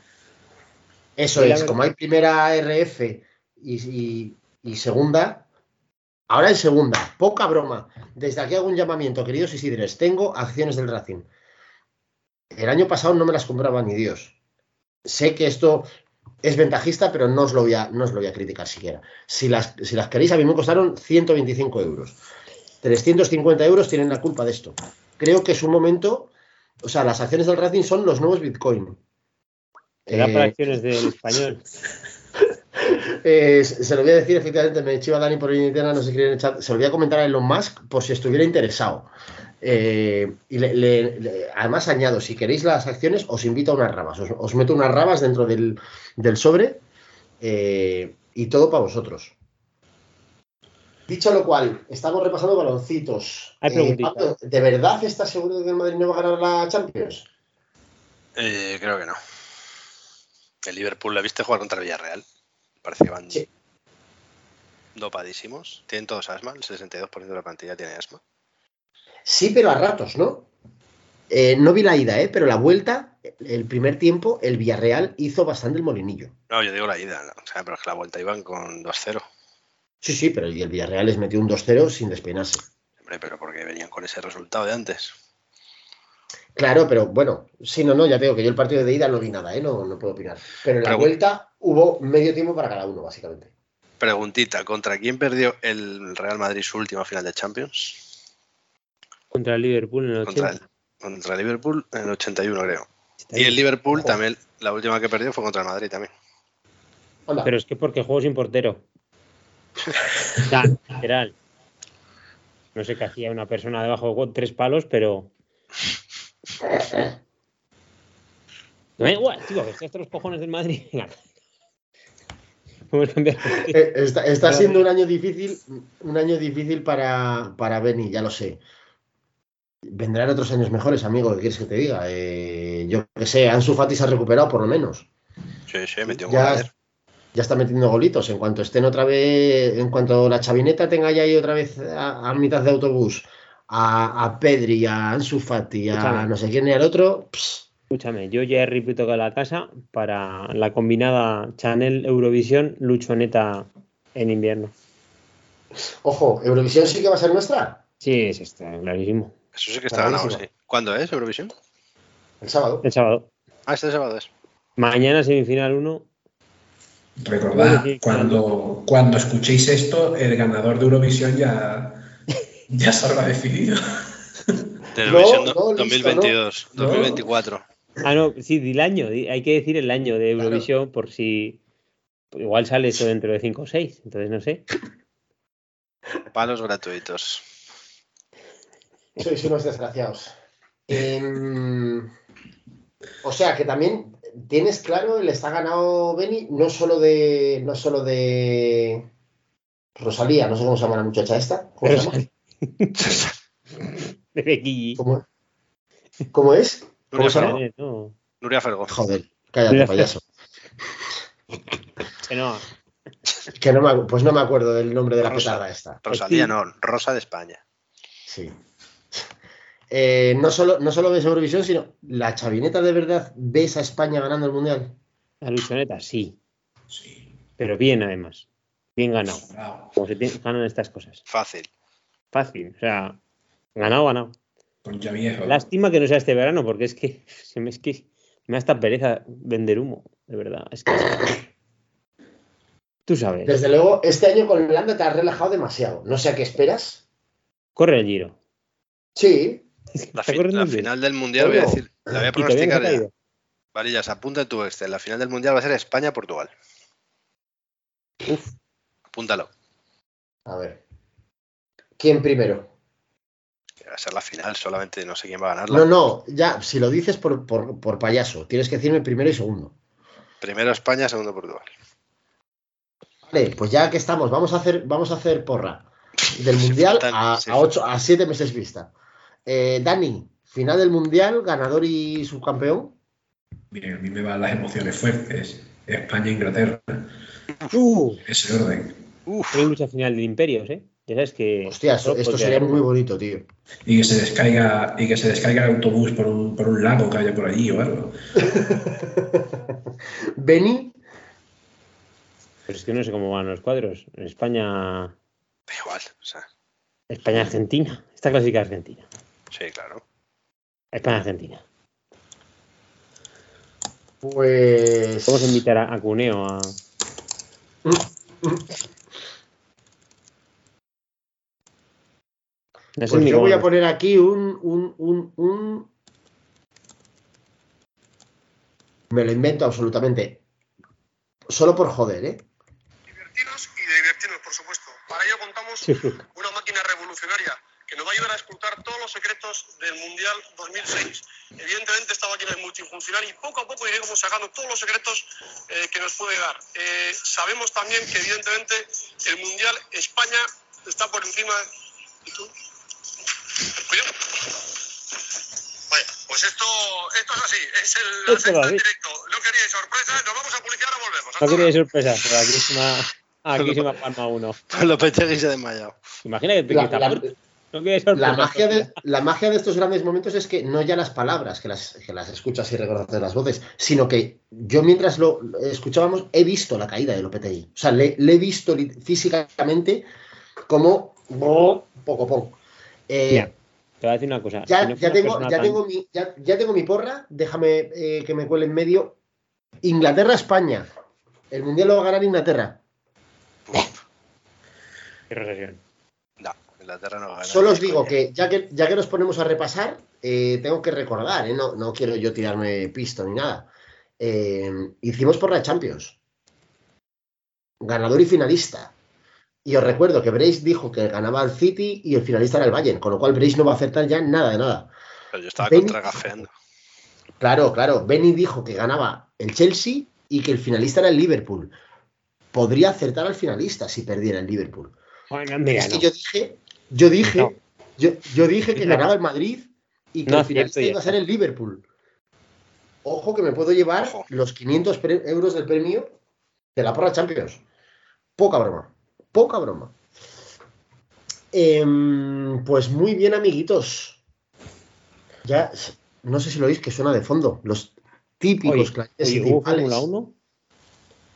Eso es, como hay primera RF y, y- y segunda, ahora en segunda, poca broma. Desde aquí hago un llamamiento, queridos Isidres, tengo acciones del Racing. El año pasado no me las compraba ni Dios. Sé que esto es ventajista, pero no os lo voy a, no os lo voy a criticar siquiera. Si las, si las queréis, a mí me costaron 125 euros. 350 euros tienen la culpa de esto. creo que es un momento. O sea, las acciones del Racing son los nuevos Bitcoin. ¿Te da Eh, para acciones del español? Eh, se lo voy a decir, efectivamente, me chiva Dani por interna, no sé quién en el chat. Se lo voy a comentar a Elon Musk por si estuviera interesado. Eh, y le- le- le- además añado, si queréis las acciones, os invito a unas rabas. Os, os meto unas rabas dentro del, del sobre eh, y todo para vosotros. Dicho lo cual, estamos repasando baloncitos. Hay Eh. Pablo, ¿De verdad estás seguro de que el Madrid no va a ganar la Champions? Eh, creo que no. El Liverpool la viste jugar contra el Villarreal. Parece que van Sí. dopadísimos. Tienen todos asma. El 62% de la plantilla tiene asma. Sí, pero a ratos, ¿no? Eh, no vi la ida, ¿eh? pero la vuelta, el primer tiempo, el Villarreal hizo bastante el molinillo. No, yo digo la ida. ¿no? O sea, pero es que la vuelta iban con 2-0. Sí, sí, pero y el Villarreal les metió un 2-0 sin despeinarse. Hombre, pero porque venían con ese resultado de antes. Claro, pero bueno, sí, no, no, ya veo que yo el partido de ida no vi nada, ¿eh? no, no puedo opinar. Pero en la vuelta hubo medio tiempo para cada uno, básicamente. Preguntita, ¿contra quién perdió el Real Madrid su última final de Champions? Contra el Liverpool en el 80. Contra el, contra el Liverpool en el 81, creo. Y el Liverpool Ojo. también, la última que perdió fue contra el Madrid también. Anda, Pero es que porque juego sin portero. Literal. No sé qué hacía una persona debajo con tres palos, pero. Me da igual, tío, que hasta los cojones del Madrid. Eh, está, está siendo un año difícil, un año difícil para, para Beni, ya lo sé. Vendrán otros años mejores, amigo, ¿qué quieres que te diga? Eh, yo qué sé, Ansu Fati se ha recuperado por lo menos. Sí, sí, metió Ya-. Ya está metiendo golitos. En cuanto estén otra vez, en cuanto la chavineta tenga ya ahí otra vez a, a mitad de autobús a, a Pedri, a Ansu Fati, a Escúchame. no sé quién y al otro, ps, Escúchame, yo ya he repito la casa para la combinada Chanel Eurovisión Luchoneta en invierno. ojo, Eurovisión sí que va a ser nuestra Sí, es está clarísimo. Eso sí que está ganado, sí. ¿Cuándo es Eurovisión? el sábado. El sábado. Ah, este sábado es. Mañana semifinal 1. Recordad, cuando, cuando escuchéis esto, el ganador de Eurovisión ya, ya se habrá decidido. De Eurovisión no, do- listo, 2022, no. 2024. Ah, no, sí, di el año. Hay que decir el año de Eurovisión por si. Igual sale eso dentro de 5 o 6, entonces no sé. Palos gratuitos. Sois unos desgraciados. Em, o sea que también tienes claro, le está ganado Beni, no solo de. no solo de. Rosalía, no sé cómo se llama la muchacha esta. ¿Cómo se llama? De. ¿Cómo, cómo es? ¿Cómo Nuria se llama? Fergo. No, Nuria Fergo. Joder, cállate, payaso. que no. Que no me, pues no me acuerdo del nombre de la Rosa. petarda esta. Rosalía, no, Rosa de España. Sí. Eh, no, solo, no solo ves Eurovisión, sino la chavineta de verdad ves a España ganando el mundial. La Luchoneta, sí. Sí, Pero bien, además. Bien ganado. bravo. Como se ganan estas cosas. Fácil. Fácil. O sea, ganado, ganado. Con ya viejo. Lástima que no sea este verano, porque es que se me, es que me da esta pereza vender humo, de verdad. Es que tú sabes. Desde luego, este año con Holanda te has relajado demasiado. No sé a qué esperas. Corre el giro. Sí, La, fi- final del Mundial, voy a decir, la voy a pronosticar ya. apunta en tu Excel. La final del Mundial va a ser España-Portugal. Uf, Apúntalo. a ver. ¿Quién primero? Va a ser la final, solamente no sé quién va a ganarla. No, no, ya, si lo dices por, por, por payaso, tienes que decirme primero y segundo. Primero España, segundo Portugal. Vale, pues ya que estamos, vamos a hacer, vamos a hacer porra. Del mundial faltan- a, sí. a ocho, a siete meses vista. Eh, Dani, final del mundial, ganador y subcampeón. Bien, a mí me van las emociones fuertes. España-Inglaterra. uh, Ese orden. Uf, hay mucha final de imperios, ¿eh? Ya sabes que. Hostia, esto, sería muy bonito, tío. Y que se descaiga, y que se descaiga el autobús por un, por un lago que haya por allí o algo. Beni, Pero es que no sé cómo van los cuadros. En España. da igual. O sea, España-Argentina. Esta clásica Argentina. Sí, claro. España-Argentina. pues. Vamos a invitar a, a Cuneo a. Ese Pues yo voy a poner aquí un, un, un, un- Me lo invento absolutamente. Solo por joder, ¿eh? divertirnos y de divertirnos, por supuesto. Para ello contamos Sí. una máquina revolucionaria nos va a ayudar a escrutar todos los secretos del Mundial 2006. Evidentemente esta máquina es multifuncional y poco a poco iremos sacando todos los secretos eh, que nos puede dar. Eh, sabemos también que evidentemente el Mundial España está por encima de tú. Cuidado. Vaya, pues esto, esto es así, es el es en directo. No queríais sorpresa, nos vamos a publicar, ahora volvemos. No quería sorpresa, pero aquí se me ha, aquí se me ha palmado uno. Lo peté y se ha desmayado. Imagina que te La, quita la- No sorpresa. la magia de, la magia de estos grandes momentos es que no ya las palabras, que las, que las escuchas y reconoces las voces, sino que yo mientras lo escuchábamos he visto la caída del OPTI. O sea, le, le he visto físicamente como oh, poco poco. Eh, te voy a decir una cosa. ya, si no ya fuera tengo, persona ya, tan- tengo mi, ya, ya tengo mi porra, déjame eh, que me cuele en medio. Inglaterra-España. El mundial lo va a ganar Inglaterra. Qué recesión. Inglaterra no. Solo os digo que ya que, ya que nos ponemos a repasar, eh, tengo que recordar, eh, no, no quiero yo tirarme pisto ni nada. Eh, hicimos por la Champions. Ganador y finalista. Y os recuerdo que Brace dijo que ganaba al City y el finalista era el Bayern, con lo cual Brace no va a acertar ya nada de nada. Pero yo estaba contragafeando. Claro, claro. Benny dijo que ganaba el Chelsea y que el finalista era el Liverpool. Podría acertar al finalista si perdiera el Liverpool. Bueno, mira, es que no. yo dije, yo dije, No. yo, yo dije que No. ganaba el Madrid y que No cierto, ya iba a ser el Liverpool. Ojo que me puedo llevar Ojo. los 500 pre- euros del premio de la porra Champions. Poca broma, poca broma. Em, pues muy bien, amiguitos. Ya, no sé si lo oís que suena de fondo. Los típicos Oye, oye, ¿hubo. Fórmula 1?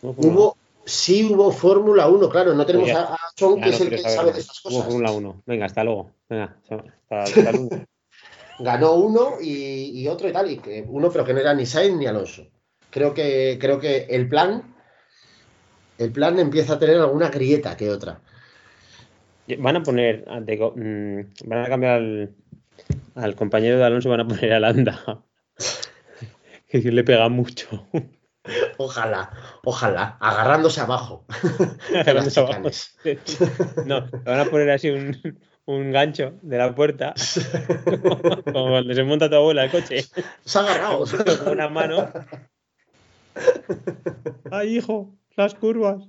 ¿Hubo Fórmula Hubo, sí hubo Fórmula 1, claro, no tenemos a, Ya que no es el que saber sabe de estas cosas. Fórmula 1. Venga, hasta luego. Venga, hasta, lunes. Ganó uno y, y otro y tal, y que uno, pero que no era ni Sainz ni Alonso. Creo que, creo que el plan, el plan empieza a tener alguna grieta que otra. Van a poner, ah, mm, van a cambiar al, al compañero de Alonso, van a poner a Landa. que le pega mucho. Ojalá, ojalá, agarrándose abajo. Agarrándose abajo. No, le van a poner así un, un gancho de la puerta, como cuando se monta tu abuela el coche, Se ha agarrado. con una mano. ¡Ay, hijo! Las curvas.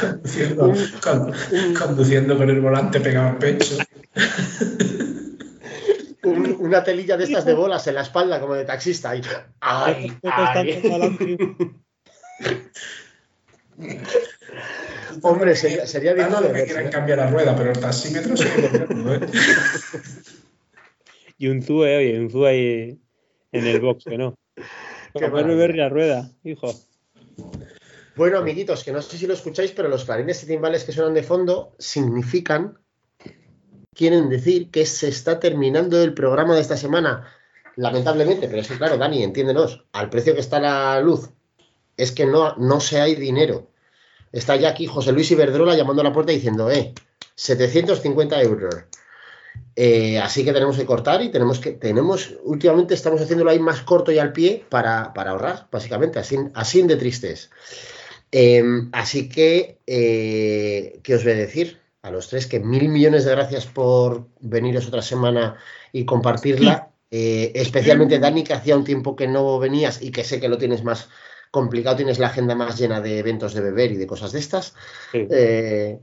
Conduciendo, con, conduciendo con el volante pegado al pecho. Un- una telilla de estas de bolas en la espalda, como de taxista. Y, ay, ay. Hombre, sería, sería digno de que quieran ¿eh? cambiar la rueda, pero el taxímetro sigue corriendo, ¿eh? Y un Zue, oye, un Zue ahí en el box, que no. Qué Como maravilla. Berry la rueda, hijo. Bueno, amiguitos, que no sé si lo escucháis, pero los clarines y timbales que suenan de fondo significan, quieren decir que se está terminando el programa de esta semana. Lamentablemente, pero es que claro, Dani, entiéndenos, al precio que está la luz, es que no, no se hay dinero. Está ya aquí José Luis Iberdrola llamando a la puerta diciendo, eh, 750 euros. Eh, así que tenemos que cortar y tenemos que, tenemos, últimamente estamos haciéndolo ahí más corto y al pie para, para ahorrar, básicamente, así, así de tristes. Eh, así que, eh, ¿qué os voy a decir? A los tres que mil millones de gracias por veniros otra semana y compartirla. Eh, especialmente Dani, que hacía un tiempo que no venías y que sé que lo tienes más complicado, tienes la agenda más llena de eventos de beber y de cosas de estas. Sí. Eh,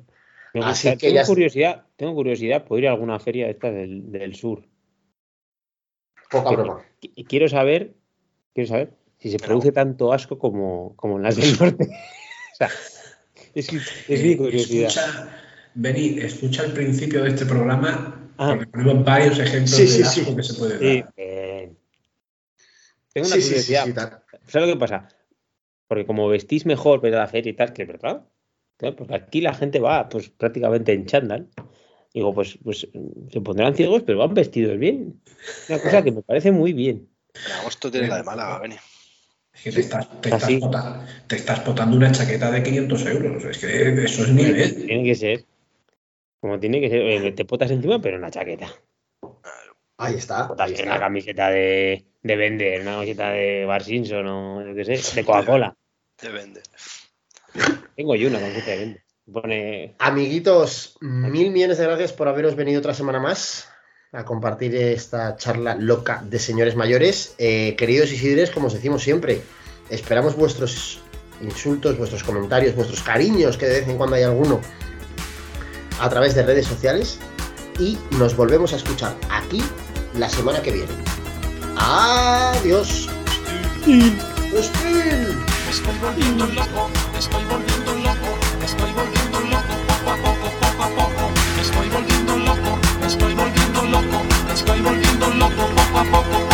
así que tengo ya- curiosidad, tengo curiosidad por ir a alguna feria esta del, del sur. poca broma. Y quiero saber, quiero saber si se Pero- produce tanto asco como, como en las del norte. o sea, es, es mi curiosidad. Escucha, Beni, escucha el principio de este programa, Ah. porque ponemos varios ejemplos Sí, sí, de asco sí. que se puede Sí, dar. Tengo una Sí, sí, sí, curiosidad. ¿Sabes lo que pasa? Porque como vestís mejor a la feria y tal, que es verdad. ¿eh? Porque aquí la gente va pues prácticamente en chándal. Digo, pues, pues se pondrán ciegos, pero van vestidos bien. Una cosa que me parece muy bien. En agosto tiene la de Málaga, Beni. Es que te estás, te, estás Así. botando, te estás botando una chaqueta de 500 euros. Es que eso es nivel. Tiene que ser. Como tiene que ser, eh, te potas encima, pero en la chaqueta. Ahí está. Ahí en una está. camiseta de, de Bender, una camiseta de Bar Simpson o yo qué sé, de Coca-Cola. Te vende. Tengo yo una camiseta de Bender. Pone. Amiguitos, mil millones de gracias por haberos venido otra semana más a compartir esta charla loca de señores mayores. Eh, queridos Isidres, como os decimos siempre, esperamos vuestros insultos, vuestros comentarios, vuestros cariños, que de vez en cuando hay alguno, a través de redes sociales. Y nos volvemos a escuchar aquí la semana que viene. Adiós. Hostil. Estoy volviendo loco, estoy volviendo loco, estoy volviendo loco poco a poco, poco a poco. Estoy volviendo loco, estoy volviendo loco, estoy volviendo loco poco a poco